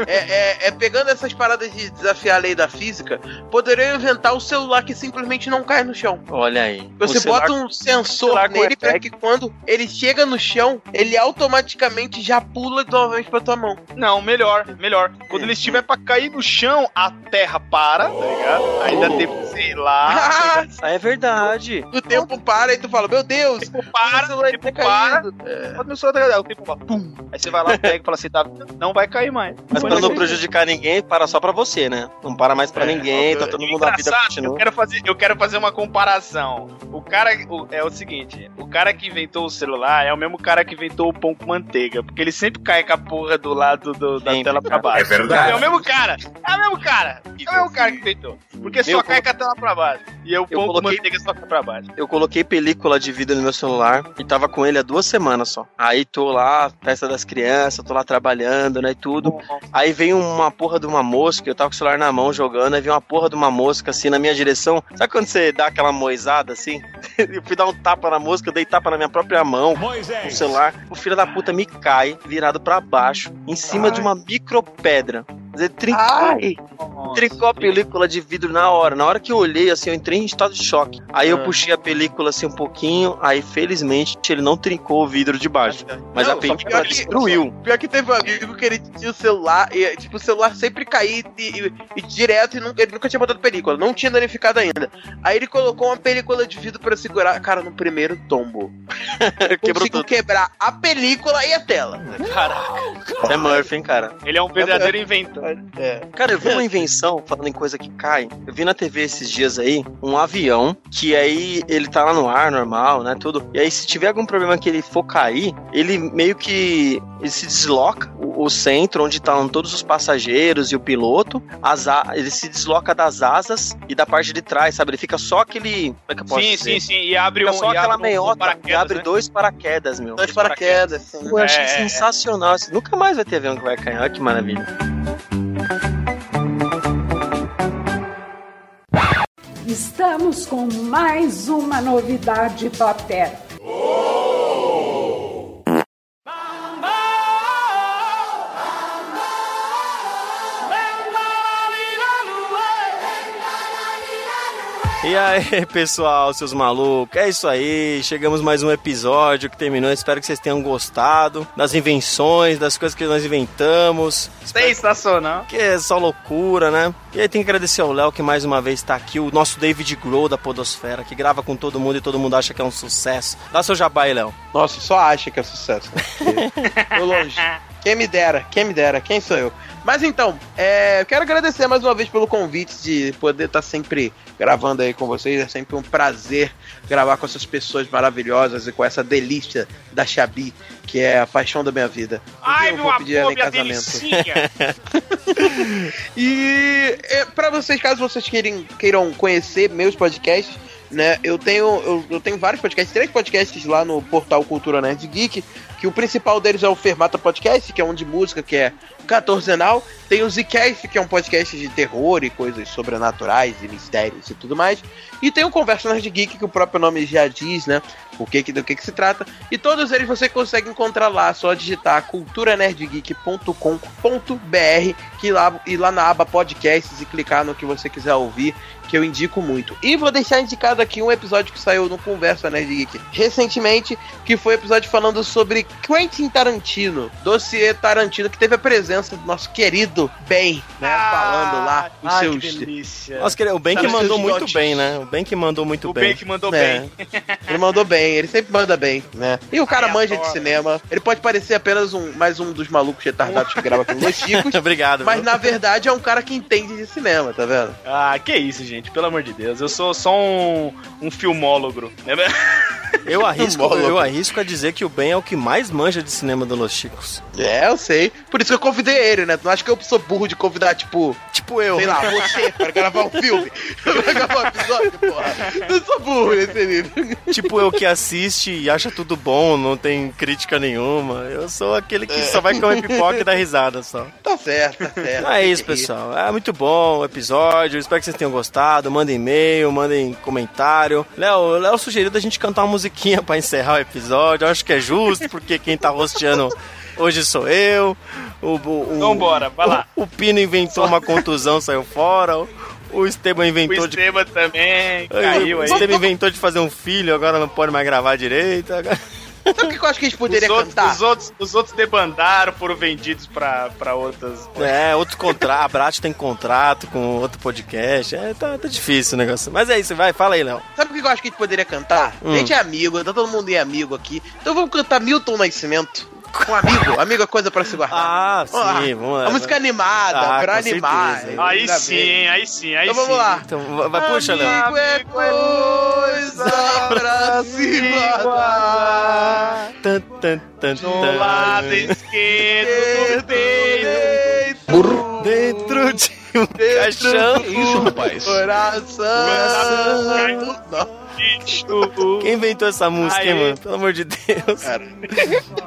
É, é- é pegando essas paradas de desafiar a lei da física, poderia inventar o celular que simplesmente não cai no chão. Olha aí. Você O celular- bota um sensor nele pra airbag. que quando ele chega no chão, ele automaticamente já pula novamente pra tua mão. Não, melhor, melhor. Quando ele estiver pra cair no chão, a terra para, tá ligado? Ainda tem, sei lá. Ah, é verdade. o tempo para e tu fala, meu Deus, O tempo para, o o tempo tá para. É. O celular tá ligado, o tempo para, pum. Aí você vai lá, pega e fala assim, tá, não vai cair mais. Mas pra não prejudicar ninguém, para só pra você, né? Não para mais pra É, ninguém, tá todo mundo a vida Engraçado, eu continua. quero fazer, eu quero fazer uma comparação. O cara o- é o seguinte, o cara que inventou o celular é o mesmo cara que inventou o pão com manteiga, porque ele sempre cai com a porra do lado do- da Sempre, tela pra baixo. É verdade. É o mesmo cara, é o mesmo cara, é o mesmo cara que inventou. Porque só Eu cai com a tela pra baixo. E eu, Eu pão com coloquei- manteiga só cai pra baixo. Eu coloquei película de vidro no meu celular e tava com ele há duas semanas só. Aí tô lá, festa das crianças, tô lá trabalhando, né, e tudo. Aí veio uma porra de uma mosca, eu tava com o celular na mão jogando, aí veio uma porra de uma mosca assim na minha direção. Sabe quando você dá aquela moisada assim? eu fui dar um tapa na mosca, eu dei tapa na minha própria mão. Moisés. O celular, o filho da puta me cai, virado pra baixo, em cima de uma micropedra. Quer dizer, trincou, Ai! trincou a película de vidro na hora. Na hora que eu olhei, assim, eu entrei em estado de choque. Aí eu Ah. puxei a película assim um pouquinho, aí felizmente ele não trincou o vidro de baixo. Mas Não, a película pior que- destruiu. Pior que teve um amigo que ele tinha o celular, e tipo, o celular sempre caía e, e- e direto, e nunca, ele nunca tinha botado película, não tinha danificado ainda. Aí ele colocou uma película de vidro pra segurar, cara, no primeiro tombo. Quebrou Conseguiu tudo. quebrar a película e a tela. É Murphy, hein, cara. Ele é um verdadeiro inventor. É. Cara, eu vi uma invenção, falando em coisa que cai. Eu vi na TV esses dias aí, um avião, que aí ele tá lá no ar, normal, né, tudo. E aí se tiver algum problema que ele for cair, ele meio que ele se desloca, o, o centro onde estão todos os passageiros e o piloto, as a- ele se desloca das asas e da parte de trás, sabe? Ele fica só aquele... Como é que eu posso Sim, dizer? sim, sim. E abre Fica um. só e aquela abre um meiota e paraquedas, abre né? dois paraquedas, meu. Dois paraquedas, sim. Eu achei É, é, é. sensacional. Assim, Nunca mais vai ter avião que vai cair. Olha que maravilha. Estamos com mais uma novidade paterna. E aí, pessoal, seus malucos, é isso aí. Chegamos mais um episódio que terminou. Espero que vocês tenham gostado das invenções, das coisas que nós inventamos. Sensacional. Que é só loucura, né? E aí tem que agradecer ao Léo que mais uma vez tá aqui, o nosso David Grohl da Podosfera, que grava com todo mundo e todo mundo acha que é um sucesso. Dá seu jabá aí, Léo. Nossa, só acha que é sucesso. né? Tô longe. Quem me dera, quem me dera, quem sou eu? Mas então, é, eu quero agradecer mais uma vez pelo convite de poder estar sempre gravando aí com vocês. É sempre um prazer gravar com essas pessoas maravilhosas e com essa delícia da Xabi, que é a paixão da minha vida. Um Ai, eu meu amor, em minha casamento. E é, para vocês, caso vocês queiram, queiram conhecer meus podcasts, né? Eu tenho, eu, eu tenho vários podcasts, três podcasts lá no portal Cultura Nerd Geek, que o principal deles é o Fermata Podcast, que é um de música, que é catorzenal. Tem o Zcast, que é um podcast de terror e coisas sobrenaturais e mistérios e tudo mais. E tem o Conversa Nerd Geek, que o próprio nome já diz, né? O que, do que, que se trata. E todos eles você consegue encontrar lá, só digitar culturanerdgeek.com.br que lá, ir lá na aba podcasts e clicar no que você quiser ouvir, que eu indico muito. E vou deixar indicado aqui um episódio que saiu no Conversa Nerd Geek recentemente, que foi um episódio falando sobre Quentin Tarantino, dossiê Tarantino, que teve a presença do nosso querido Ben, né? falando lá os seus. que delícia. Nossa, que- o Ben que mandou muito dotes? bem, né? O Ben que mandou muito O bem. Ben que mandou É. bem. Ele mandou bem, ele sempre manda bem, né? E o cara Ai, manja adoro. de cinema. Ele pode parecer apenas um mais um dos malucos retardados que grava com Los Chicos, Obrigado. mas viu? na verdade é um cara que entende de cinema, tá vendo? Ah, que isso, gente. Pelo amor de Deus. Eu sou só um, um filmólogo. né? Eu arrisco, eu arrisco a dizer que o Ben é o que mais manja de cinema do Los Chicos. É, eu sei. Por isso que eu convidei ele, né? Tu não acha que eu sou burro de convidar, tipo, Tipo eu. sei lá, você pra gravar um filme? pra gravar um episódio, porra. Não sou burro nesse nível. Tipo eu que assiste e acha tudo bom, não tem crítica nenhuma. Eu sou aquele que só vai comer pipoca e dar risada só. Tá certo, tá certo. É isso, pessoal. É muito bom o episódio. Espero que vocês tenham gostado. Mandem e-mail, mandem comentário. Léo, o Léo sugeriu da gente cantar uma musiquinha pra encerrar o episódio. Eu acho que é justo, porque quem tá rosteando hoje sou eu. O, o, o, Vambora, vai lá. O, o Pino inventou uma contusão, saiu fora. O, o Esteban O inventou de. Esteban também caiu o aí. Esteban inventou de fazer um filho, agora não pode mais gravar direito. Agora... Sabe o que eu acho que a gente Os poderia outros, cantar? os, outros, os outros debandaram, foram vendidos pra, pra outras. É, outro contrato. A Brat tem contrato com outro podcast. É, tá, tá difícil o negócio. Mas é isso, vai, fala aí, Léo. Sabe o que eu acho que a gente poderia cantar? Hum. A gente é amigo, tá todo mundo é amigo aqui. Então vamos cantar Milton Nascimento. Um amigo, amigo é coisa pra se guardar. Ah, Vamos lá. sim, vamos lá. A música animada, Ah, pra com animar. certeza. Aí ainda sim, bem. aí sim, aí Então sim. vamos lá. Então, vai, puxa, Léo. Amigo é coisa pra se guardar. Tan, tan, tan, No lado esquerdo do peito. Dentro de. Um caixão. Que isso, rapaz? Coração. Quem inventou essa música, hein, mano? Pelo amor de Deus.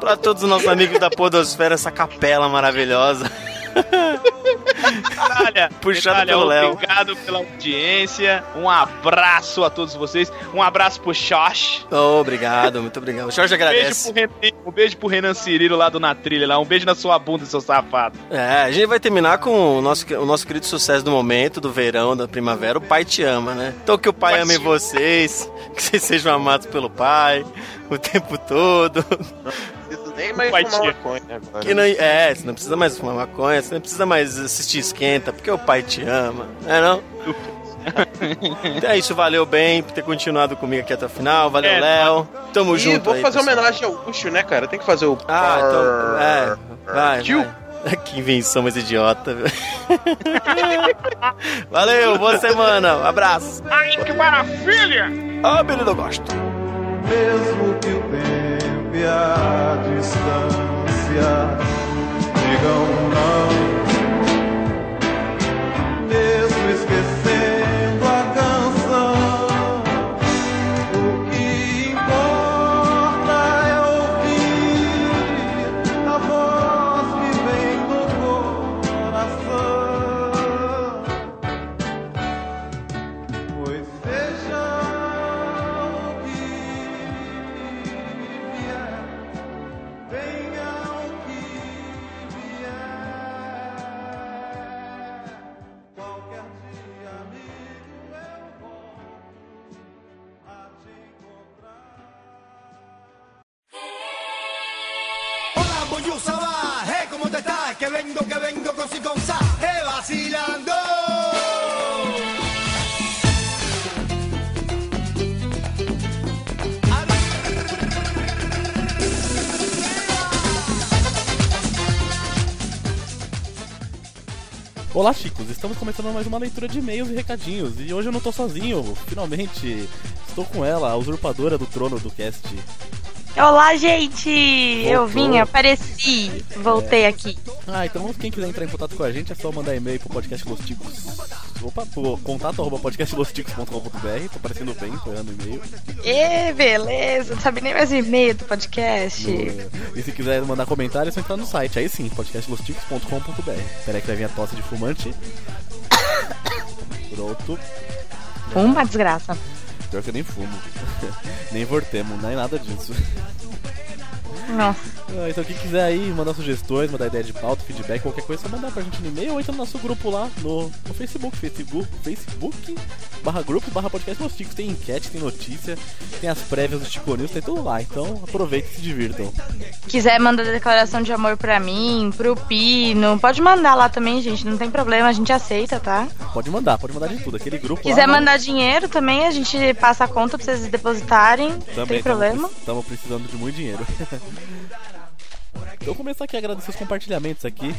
pra todos os nossos amigos da Podosfera, essa capela maravilhosa. Metralha, Puxado Metralha, pelo Léo. Obrigado pela audiência. Um abraço a todos vocês. Um abraço pro Josh. Oh, obrigado, muito obrigado. O Jorge Um beijo, agradece. pro Renan, um beijo pro Renan Cirilo lá do Na Trilha. Lá. Um beijo na sua bunda, seu safado. É, a gente vai terminar com o nosso, o nosso querido sucesso do momento, do verão, da primavera. O pai te ama, né? Então que o pai Pai ame vocês, que vocês sejam amados pelo pai o tempo todo. Nem mais Vai fumar maconha agora. Que não, é, você não precisa mais fumar maconha, você não precisa mais assistir esquenta, porque o pai te ama, é não? Então é isso, valeu bem por ter continuado comigo aqui até o final. Valeu, É, Léo. Tamo E junto. vou aí, fazer pessoal. homenagem ao Ucho, né, cara? Tem que fazer o. Ah, então. É, vai. Tio. vai. Que invenção mais idiota, velho. Valeu, boa semana. Um abraço. Ai, que maravilha! Ah, beleza, eu gosto. Mesmo que o e a distância. Digam não, vengo, que vengo con si con sa, hey, vacilando. Olá, chicos! Estamos começando mais uma leitura de e-mails e recadinhos. E hoje eu não tô sozinho, finalmente. Estou com ela, a usurpadora do trono do cast. Olá, gente! Eu Voltou. vim, apareci, voltei aqui. Ah, então quem quiser entrar em contato com a gente é só mandar e-mail pro podcast Los Ticos. Opa, pro contato arroba podcastlosticos.com.br. Tô parecendo bem, tô errando e-mail. Ê, beleza, não sabe nem mais o e-mail do podcast. E se quiser mandar comentário, é só entrar no site. Aí sim, podcastlosticos.com.br. Peraí que vai vir a tosse de fumante. Pronto. Uma desgraça. Pior que eu nem fumo. nem vortemo, nem nada disso. Nossa. Ah, então quem quiser aí mandar sugestões, mandar ideia de pauta, feedback, qualquer coisa, só mandar pra gente no e-mail ou entra no nosso grupo lá no, no Facebook, Facebook, Facebook, barra grupo, barra podcast Ticos. Tem enquete, tem notícia, tem as prévias do Chico News, tem tudo lá. Então aproveita e se divirtam. Quiser mandar declaração de amor pra mim, pro Pino, pode mandar lá também, gente, não tem problema, a gente aceita, tá? Pode mandar, pode mandar de tudo. Aquele grupo Quiser lá. mandar dinheiro também, a gente passa a conta pra vocês depositarem, não Também tem problema. Estamos precisando de muito dinheiro. Eu vou começar aqui a agradecer os compartilhamentos aqui.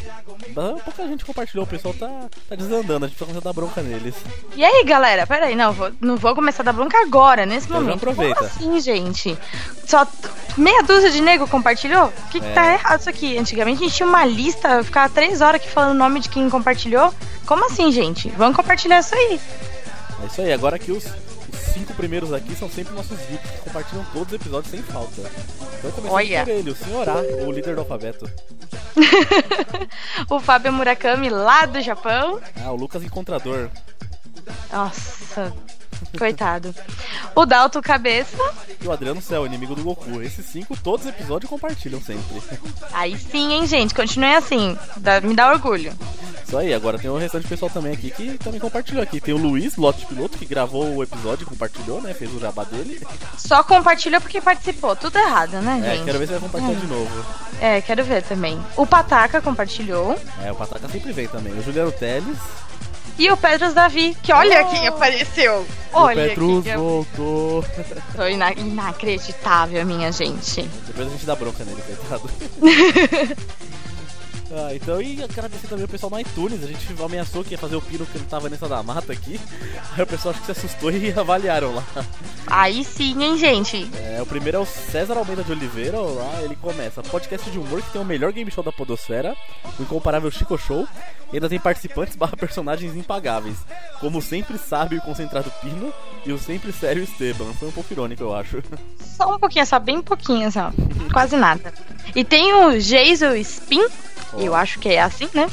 Pouca gente compartilhou, o pessoal tá, tá desandando, a gente vai começar a dar bronca neles. E aí, galera, peraí, não, vou, não vou começar a dar bronca agora, nesse Então momento. aproveita. Como assim, gente? Só meia dúzia de nego compartilhou? O que, que É. tá errado isso aqui? Antigamente a gente tinha uma lista, eu ficava três horas aqui falando o nome de quem compartilhou. Como assim, gente? Vamos compartilhar isso aí. É isso aí, agora os, os cinco primeiros aqui são sempre nossos VIPs que compartilham todos os episódios sem falta. Então começando Olha. por ele, o senhor A, o líder do alfabeto. O Fábio Murakami, lá do Japão. Ah, o Lucas Encontrador. Nossa, coitado. O Dalton Cabeça. E o Adriano Céu, inimigo do Goku. Esses cinco, todos os episódios compartilham sempre. Aí sim, hein, gente? Continue assim. Dá- me dá orgulho. Isso aí, agora tem o restante pessoal também aqui que também compartilhou aqui. Tem o Luiz, lote piloto, que gravou o episódio compartilhou, né? Fez o jabá dele. Só compartilhou porque participou. Tudo errado, né, É, gente? quero ver se vai compartilhar de novo. É, quero ver também. O Pataca compartilhou. É, o Pataca sempre vem também. O Juliano Teles. E o Petros Davi, que olha quem apareceu. Olha o Petrus quem voltou. Foi ina- inacreditável, minha gente. Depois a gente dá bronca nele, coitado. Ah, então, e agradecer também o pessoal no iTunes. A gente ameaçou que ia fazer o pino que não tava nessa da mata aqui. Aí o pessoal acho que se assustou e avaliaram lá. Aí sim, hein, gente? É, o primeiro é o César Almeida de Oliveira. Lá ele começa: podcast de humor que tem o melhor game show da Podosfera, o incomparável Chico Show. E ainda tem participantes barra personagens impagáveis, como o sempre sábio e concentrado Pino e o sempre sério Esteban. Foi um pouco irônico, eu acho. Só um pouquinho, só bem pouquinho, só. Quase nada. E tem o Jason Spin, eu acho que é assim, né?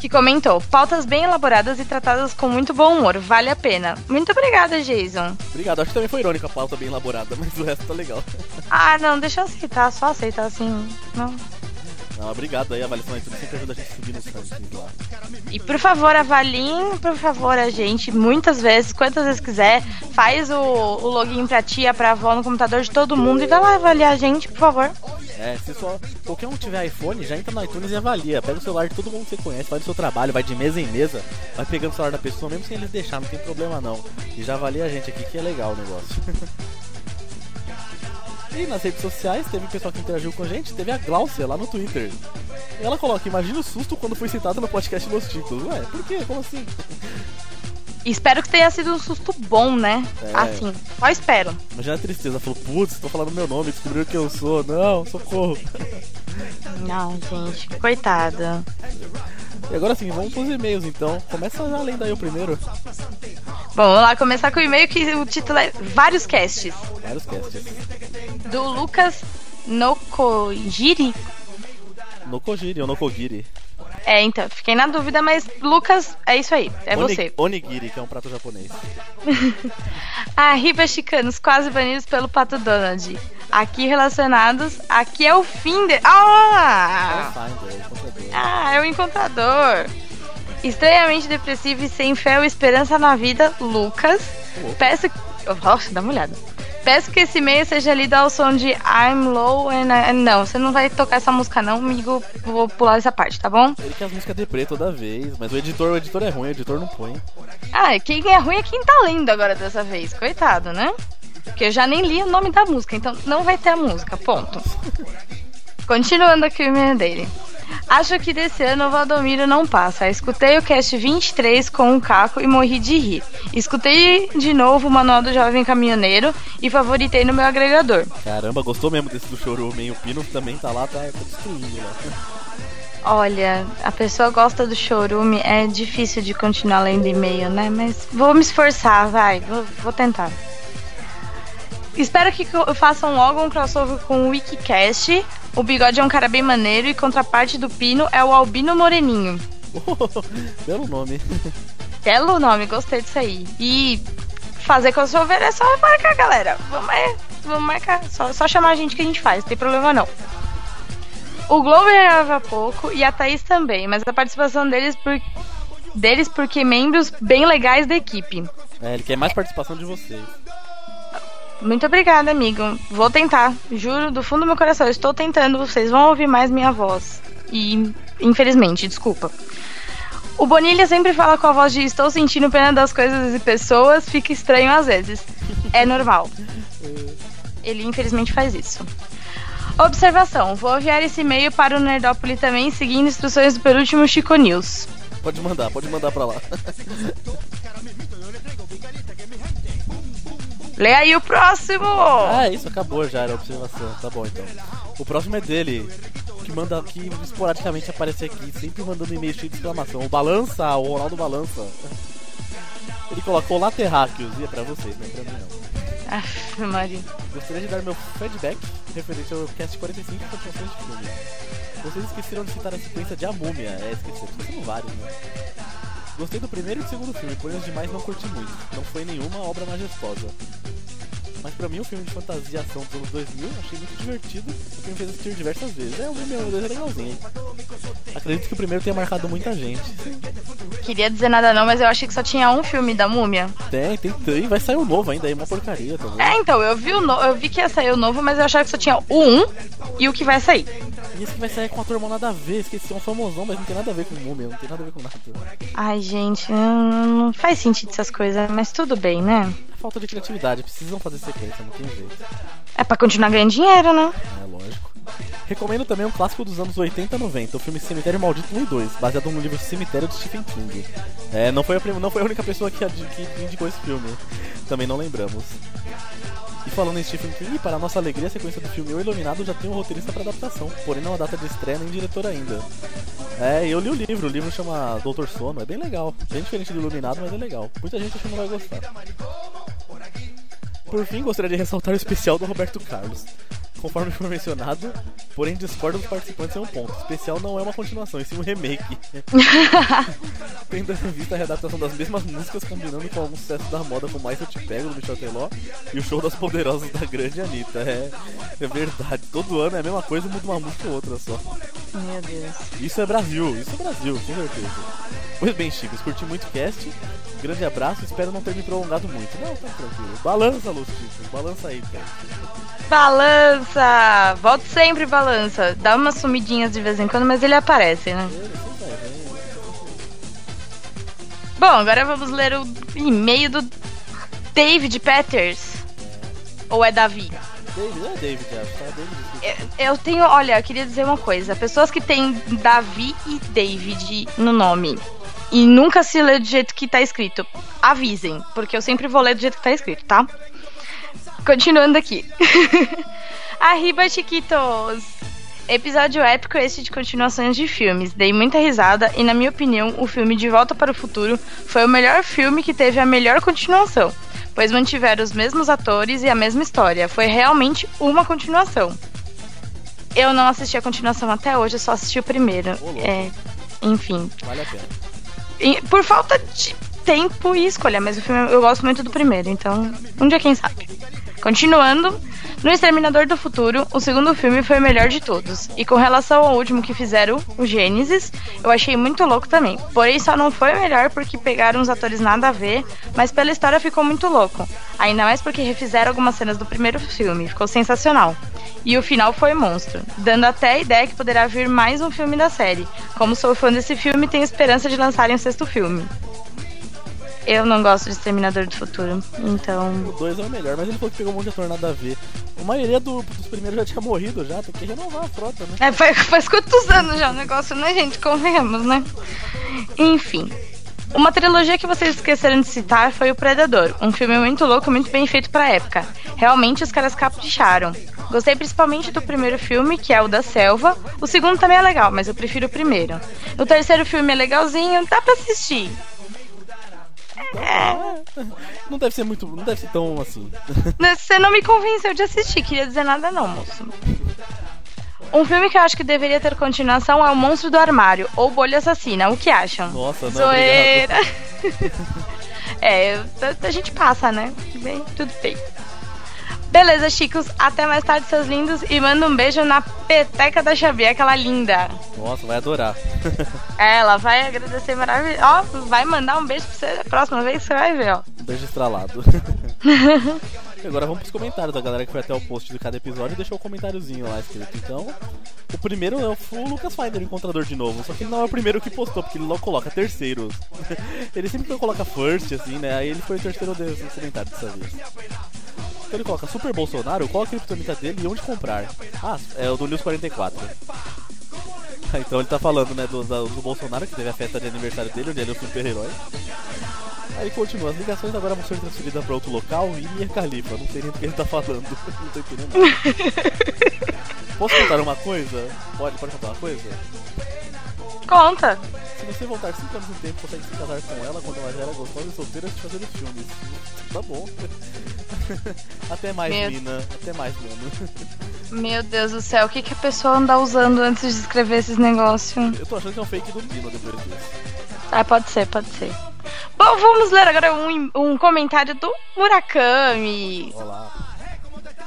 Que comentou: pautas bem elaboradas e tratadas com muito bom humor, vale a pena. Muito obrigada, Jason. Obrigado, acho que também foi irônico a pauta bem elaborada, mas o resto tá legal. Ah, não, deixa eu aceitar, só aceitar assim. Não. Não, obrigado aí, avaliação iTunes sempre ajuda a gente a subir nos rankings lá. E por favor, avaliem, por favor, a gente, muitas vezes, quantas vezes quiser. Faz o, o login pra tia, pra avó no computador de todo mundo e vai lá avaliar a gente, por favor. É, se só qualquer um tiver iPhone, já entra no iTunes e avalia. Pega o celular de todo mundo que você conhece, faz o seu trabalho, vai de mesa em mesa, vai pegando o celular da pessoa, mesmo sem eles deixar, não tem problema não. E já avalia a gente aqui que é legal o negócio. E nas redes sociais teve pessoal que interagiu com a gente, teve a Glaucia lá no Twitter. Ela coloca, imagina o susto quando foi citada no podcast Los Títulos. Ué, por quê? Como assim? Espero que tenha sido um susto bom, né? É. Assim, só espero. Imagina a tristeza, falou, putz, tô falando meu nome, descobriram que eu sou. Não, socorro. Não, gente, coitada. E agora sim, vamos pros e-mails então. Começa já lendo aí o primeiro. Bom, vamos lá começar com o e-mail que o título é Vários Casts. Vários casts. Do Lucas Nokojiri. Nokojiri ou Nokogiri. É, então, fiquei na dúvida, mas Lucas, é isso aí, é Oni- você. Onigiri, que é um prato japonês. Arriba, chicanos, quase banidos pelo Pato Donald. Aqui relacionados, aqui é o fim de. Ah! Ah, é o encontrador. Estranhamente depressivo e sem fé ou esperança na vida, Lucas. Peço. Nossa, dá uma olhada. Peço que esse e-mail seja lido ao som de I'm Low and I... Não, você não vai tocar essa música, não, amigo. Vou pular essa parte, tá bom? Ele quer as músicas deprê toda vez, mas o editor, o editor é ruim, o editor não põe. Ah, quem é ruim é quem tá lendo agora dessa vez. Coitado, né? Porque eu já nem li o nome da música, então não vai ter a música, ponto. Continuando aqui o e-mail dele. Acho que desse ano o Valdomiro não passa. Escutei o cast 23 com o Caco e morri de rir. Escutei de novo o Manual do Jovem Caminhoneiro e favoritei no meu agregador. Caramba, gostou mesmo desse do Chorume, hein? O Pino também tá lá, tá, tá destruindo lá. Olha, a pessoa gosta do chorume, é difícil de continuar lendo e-mail, né? Mas vou me esforçar, vai, vou, vou tentar. Espero que façam logo um crossover com o Wikicast. O bigode é um cara bem maneiro e contraparte do Pino é o Albino Moreninho. Belo nome. Belo nome, gostei disso aí. E fazer crossover é só marcar, galera. Vamos, é, vamos marcar. Só, só chamar a gente que a gente faz, não tem problema não. O Glover grava pouco e a Thaís também, mas a participação deles por deles porque membros bem legais da equipe. É, ele quer mais participação de vocês. Muito obrigada, amigo. Vou tentar. Juro, do fundo do meu coração, estou tentando. Vocês vão ouvir mais minha voz. E, infelizmente, desculpa. O Bonilha sempre fala com a voz de estou sentindo pena das coisas e pessoas, fica estranho às vezes. É normal. Ele infelizmente faz isso. Observação: vou enviar esse e-mail para o Nerdópolis também, seguindo instruções do penúltimo Chico News. Pode mandar, pode mandar pra lá. Lê aí o próximo! Ah, isso acabou já, era a observação. Tá bom então. O próximo é dele, que manda que esporadicamente aparece aqui, sempre mandando e-mail cheio de exclamação. O Balança, o Ronaldo Balança. Ele colocou lá terráqueos, e é pra vocês, não é pra mim não. Aff, Maria. Gostaria de dar meu feedback referente ao cast 45 e continuações de filme. Vocês esqueceram de citar a sequência de A Múmia. É, esqueceram. São vários, né? Gostei do primeiro e do segundo filme, porém os demais não curti muito. Não foi nenhuma obra majestosa. Mas pra mim, o filme de fantasia e ação dos anos 2000, achei muito divertido. O filme fez assistir diversas vezes. É, o filme é legalzinho? Acredito que o primeiro tenha marcado muita gente. Queria dizer nada não, mas eu achei que só tinha um filme da múmia. Tem, tem, tem. Vai sair um novo ainda aí, uma porcaria também. É, então, eu vi, o no... eu vi que ia sair o novo, mas eu achava que só tinha o 1 e o que vai sair. E esse que vai sair com ator mal nada a ver, esqueci, é um famosão, mas não tem nada a ver com múmia, não tem nada a ver com nada. Ai, gente, não, não faz sentido essas coisas, mas tudo bem, né? É falta de criatividade, precisam fazer sequência, não tem jeito. É pra continuar ganhando dinheiro, né? É lógico. Recomendo também um clássico dos anos 80 e 90, o filme Cemitério Maldito 1 e 2, baseado no livro Cemitério de Stephen King. É, não foi a, não foi a única pessoa que, que indicou esse filme, também não lembramos. E falando em Stephen King, para nossa alegria, a sequência do filme O Iluminado já tem um roteirista para adaptação, porém não há data de estreia nem diretor ainda. É, eu li o livro, o livro chama Doutor Sono, é bem legal, bem diferente do Iluminado, mas é legal. Muita gente acha que não vai gostar. Por fim, gostaria de ressaltar o especial do Roberto Carlos. Conforme foi mencionado, porém discordo dos participantes em um ponto. O especial não é uma continuação, e sim um remake. Tendo em vista a readaptação das mesmas músicas, combinando com alguns sucessos da moda como Mais Eu Te Pego, do Michel Teló, e o show das poderosas da grande Anitta. É, é verdade, todo ano é a mesma coisa, muda uma música ou outra só. Meu Deus. Isso é Brasil, isso é Brasil, com certeza. Pois bem, Chicos, curti muito o cast. Grande abraço, espero não ter me prolongado muito. Não, tá tranquilo. Balança, Luz, Chicos, balança aí, cara. Balança! Volta sempre, balança. Dá umas sumidinhas de vez em quando, mas ele aparece, né? Bom, agora vamos ler o e-mail do David Peters. Ou é Davi? David, é David. Tá David. Eu, eu tenho, olha, eu queria dizer uma coisa. Pessoas que têm Davi e David no nome e nunca se lê do jeito que tá escrito, avisem, porque eu sempre vou ler do jeito que tá escrito, tá? Continuando aqui. Arriba, chiquitos! Episódio épico este de continuações de filmes. Dei muita risada e, na minha opinião, o filme De Volta para o Futuro foi o melhor filme que teve a melhor continuação, pois mantiveram os mesmos atores e a mesma história. Foi realmente uma continuação. Eu não assisti a continuação até hoje, eu só assisti o primeiro. É, enfim. Vale a pena. E por falta de tempo e escolha, mas o filme eu gosto muito do primeiro, então um dia quem sabe. Continuando, no Exterminador do Futuro, o segundo filme foi o melhor de todos. E com relação ao último que fizeram, o Gênesis, eu achei muito louco também. Porém, só não foi o melhor porque pegaram uns atores nada a ver, mas pela história ficou muito louco. Ainda mais porque refizeram algumas cenas do primeiro filme, ficou sensacional. E o final foi monstro, dando até a ideia que poderá vir mais um filme da série. Como sou fã desse filme, tenho esperança de lançarem um sexto filme. Eu não gosto de Exterminador do Futuro, então. O 2 é o melhor, mas ele falou que pegou um monte de ator nada a ver. A maioria do- dos primeiros já tinha morrido já, tem que renovar a frota, né? É, faz, faz quantos anos já o negócio, né, gente? Convenhamos, né? Enfim. Uma trilogia que vocês esqueceram de citar foi O Predador, um filme muito louco, muito bem feito pra época. Realmente os caras capricharam. Gostei principalmente do primeiro filme, que é o da selva. O segundo também é legal, mas eu prefiro o primeiro. O terceiro filme é legalzinho, dá pra assistir. Não deve ser muito. Não deve ser tão assim. Você não me convenceu de assistir, queria dizer nada não, moço. Um filme que eu acho que deveria ter continuação é O Monstro do Armário, ou Bolha Assassina. O que acham? Nossa, não. Zoeira. é, a, a gente passa, né? Bem, tudo bem. Beleza, chicos. Até mais tarde, seus lindos. E manda um beijo na peteca da Xabi, aquela linda. Nossa, vai adorar. Ela vai agradecer maravilhoso. Ó, vai mandar um beijo pra você a próxima vez você vai ver, ó. Um beijo estralado. Agora vamos pros comentários da galera que foi até o post de cada episódio e deixou o comentáriozinho lá escrito. Então, o primeiro é o Lucas Finder, o encontrador de novo. Só que ele não é o primeiro que postou, porque ele logo coloca terceiro. ele sempre coloca first, assim, né? Aí ele foi o terceiro desses comentários dessa vez. Então ele coloca Super Bolsonaro, qual a criptonita dele e onde comprar? Ah, é o do News 44. Então ele tá falando, né, do, do Bolsonaro, que teve a festa de aniversário dele, onde ele é o super-herói. Aí continua, as ligações agora vão ser transferidas pra outro local e é Califa, não sei nem do que ele tá falando. não tô entendendo nada. Posso contar uma coisa? Pode, pode contar uma coisa? Conta. Se você voltar 5 anos no tempo, consegue se casar com ela quando ela já era gostosa e solteira de fazer os filmes. Tá bom. Até mais, Meu- mina. Até mais, mano. Meu Deus do céu, o que, que a pessoa anda usando antes de escrever esses negócios? Eu tô achando que é um fake do Dino depois disso. Ah, pode ser, pode ser. Bom, vamos ler agora um, um comentário do Murakami. Olá.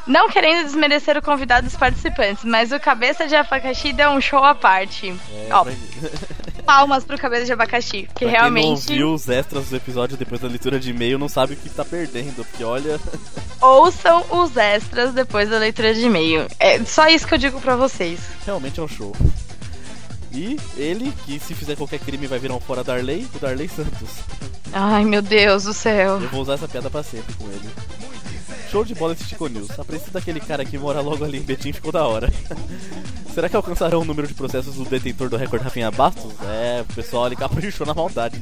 Não querendo desmerecer o convidado dos participantes, mas o Cabeça de Abacaxi deu um show à parte. É, Ó. palmas pro Cabeça de Abacaxi, que pra realmente. quem não viu os extras dos episódios depois da leitura de e-mail não sabe o que tá perdendo, porque olha. Ouçam os extras depois da leitura de e-mail. É só isso que eu digo pra vocês. Realmente é um show. E ele, que se fizer qualquer crime vai virar um fora Darley, o Darley Santos. Ai, meu Deus do céu. Eu vou usar essa piada pra sempre com ele. Show de bola esse Chico News. A princípio daquele cara que mora logo ali em Betim ficou da hora. Será que alcançarão o número de processos do detentor do recorde Rafinha Bastos? É, o pessoal ali caprichou na maldade.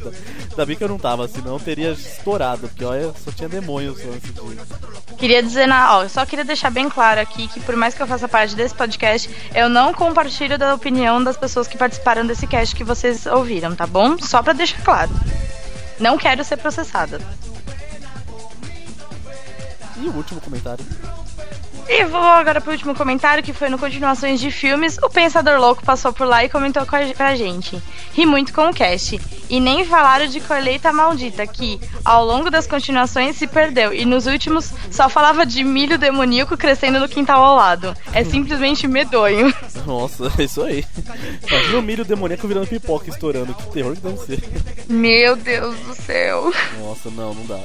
Ainda bem que eu não tava, senão teria estourado, porque olha, só tinha demônios antes de. Queria dizer, na, ó, só queria deixar bem claro aqui que por mais que eu faça parte desse podcast, eu não compartilho da opinião das pessoas que participaram desse cast que vocês ouviram, tá bom? Só pra deixar claro. Não quero ser processada. E o último comentário. E vou agora pro último comentário, que foi no Continuações de Filmes. O Pensador Louco passou por lá e comentou com a, pra gente. Ri muito com o cast. E nem falaram de Colheita Maldita, que ao longo das continuações se perdeu. E nos últimos só falava de milho demoníaco crescendo no quintal ao lado. É simplesmente medonho. Nossa, é isso aí. Imagina o milho demoníaco virando pipoca estourando. Que terror que deve ser. Meu Deus do céu. Nossa, não, não dá.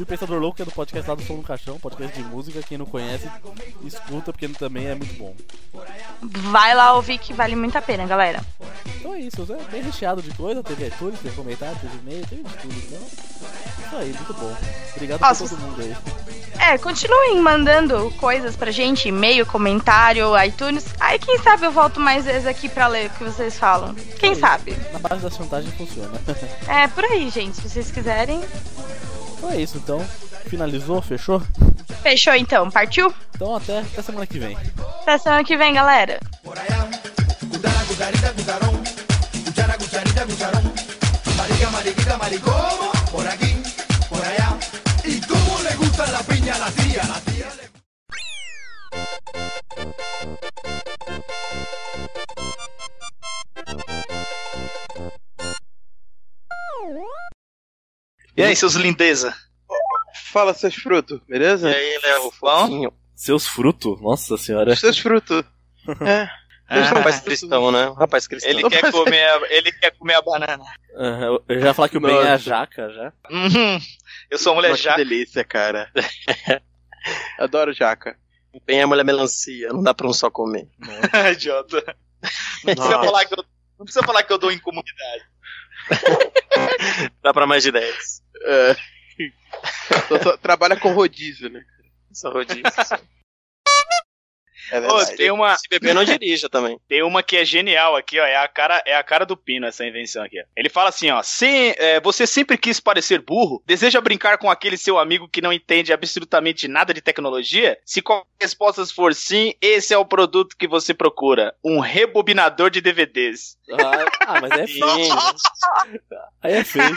E o Pensador Louco, é do podcast lá do Som no Caixão, podcast de música. Quem não conhece, escuta, porque ele também é muito bom. Vai lá ouvir que vale muito a pena, galera. Então é isso, é bem recheado de coisa. Teve iTunes, teve comentário, teve e-mail, teve de tudo. Então, isso aí, muito bom. Obrigado Nossa, todo mundo aí. É, continuem mandando coisas pra gente, e-mail, comentário, iTunes. Aí quem sabe eu volto mais vezes aqui pra ler o que vocês falam. Quem sabe? Na base da chantagem funciona. É, por aí, gente. Se vocês quiserem. Então é isso, então. Finalizou? Fechou? Fechou então, partiu? Então até, até semana que vem. Até semana que vem, galera. E aí, seus lindeza? Fala seus frutos, beleza? E aí, Léo, fofinho. Seus frutos? Nossa senhora. Seus frutos. É. Ah, rapaz cristão, né? Rapaz cristão. Ele quer comer a, ele quer comer a banana. Uhum, eu já ia falar que o Ben é a jaca já. Uhum. Eu sou a mulher Nossa, jaca. Que delícia, cara. Adoro jaca. O Ben é a mulher melancia, não dá pra um só comer. Idiota. Não precisa, Nossa. falar que eu, não precisa falar que eu dou em comunidade. Dá pra mais de 10. É. Só- só trabalha com rodízio, né? Só rodízio. É Ô, verdade. tem uma, Se beber, não dirija também. tem uma que é genial aqui, ó. É a cara, é a cara do Pino, essa invenção aqui. ó. Ele fala assim, ó. Se, é, você sempre quis parecer burro, deseja brincar com aquele seu amigo que não entende absolutamente nada de tecnologia? Se qualquer resposta for sim, esse é o produto que você procura. Um rebobinador de DVDs. Ah, ah, mas é fake. Aí é fake.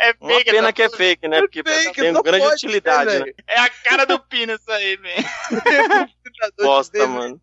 É Uma fake, pena essa que é fake, né? Porque fake, tem grande utilidade, ser, né? É a cara do Pino isso aí, velho. Bosta, mano.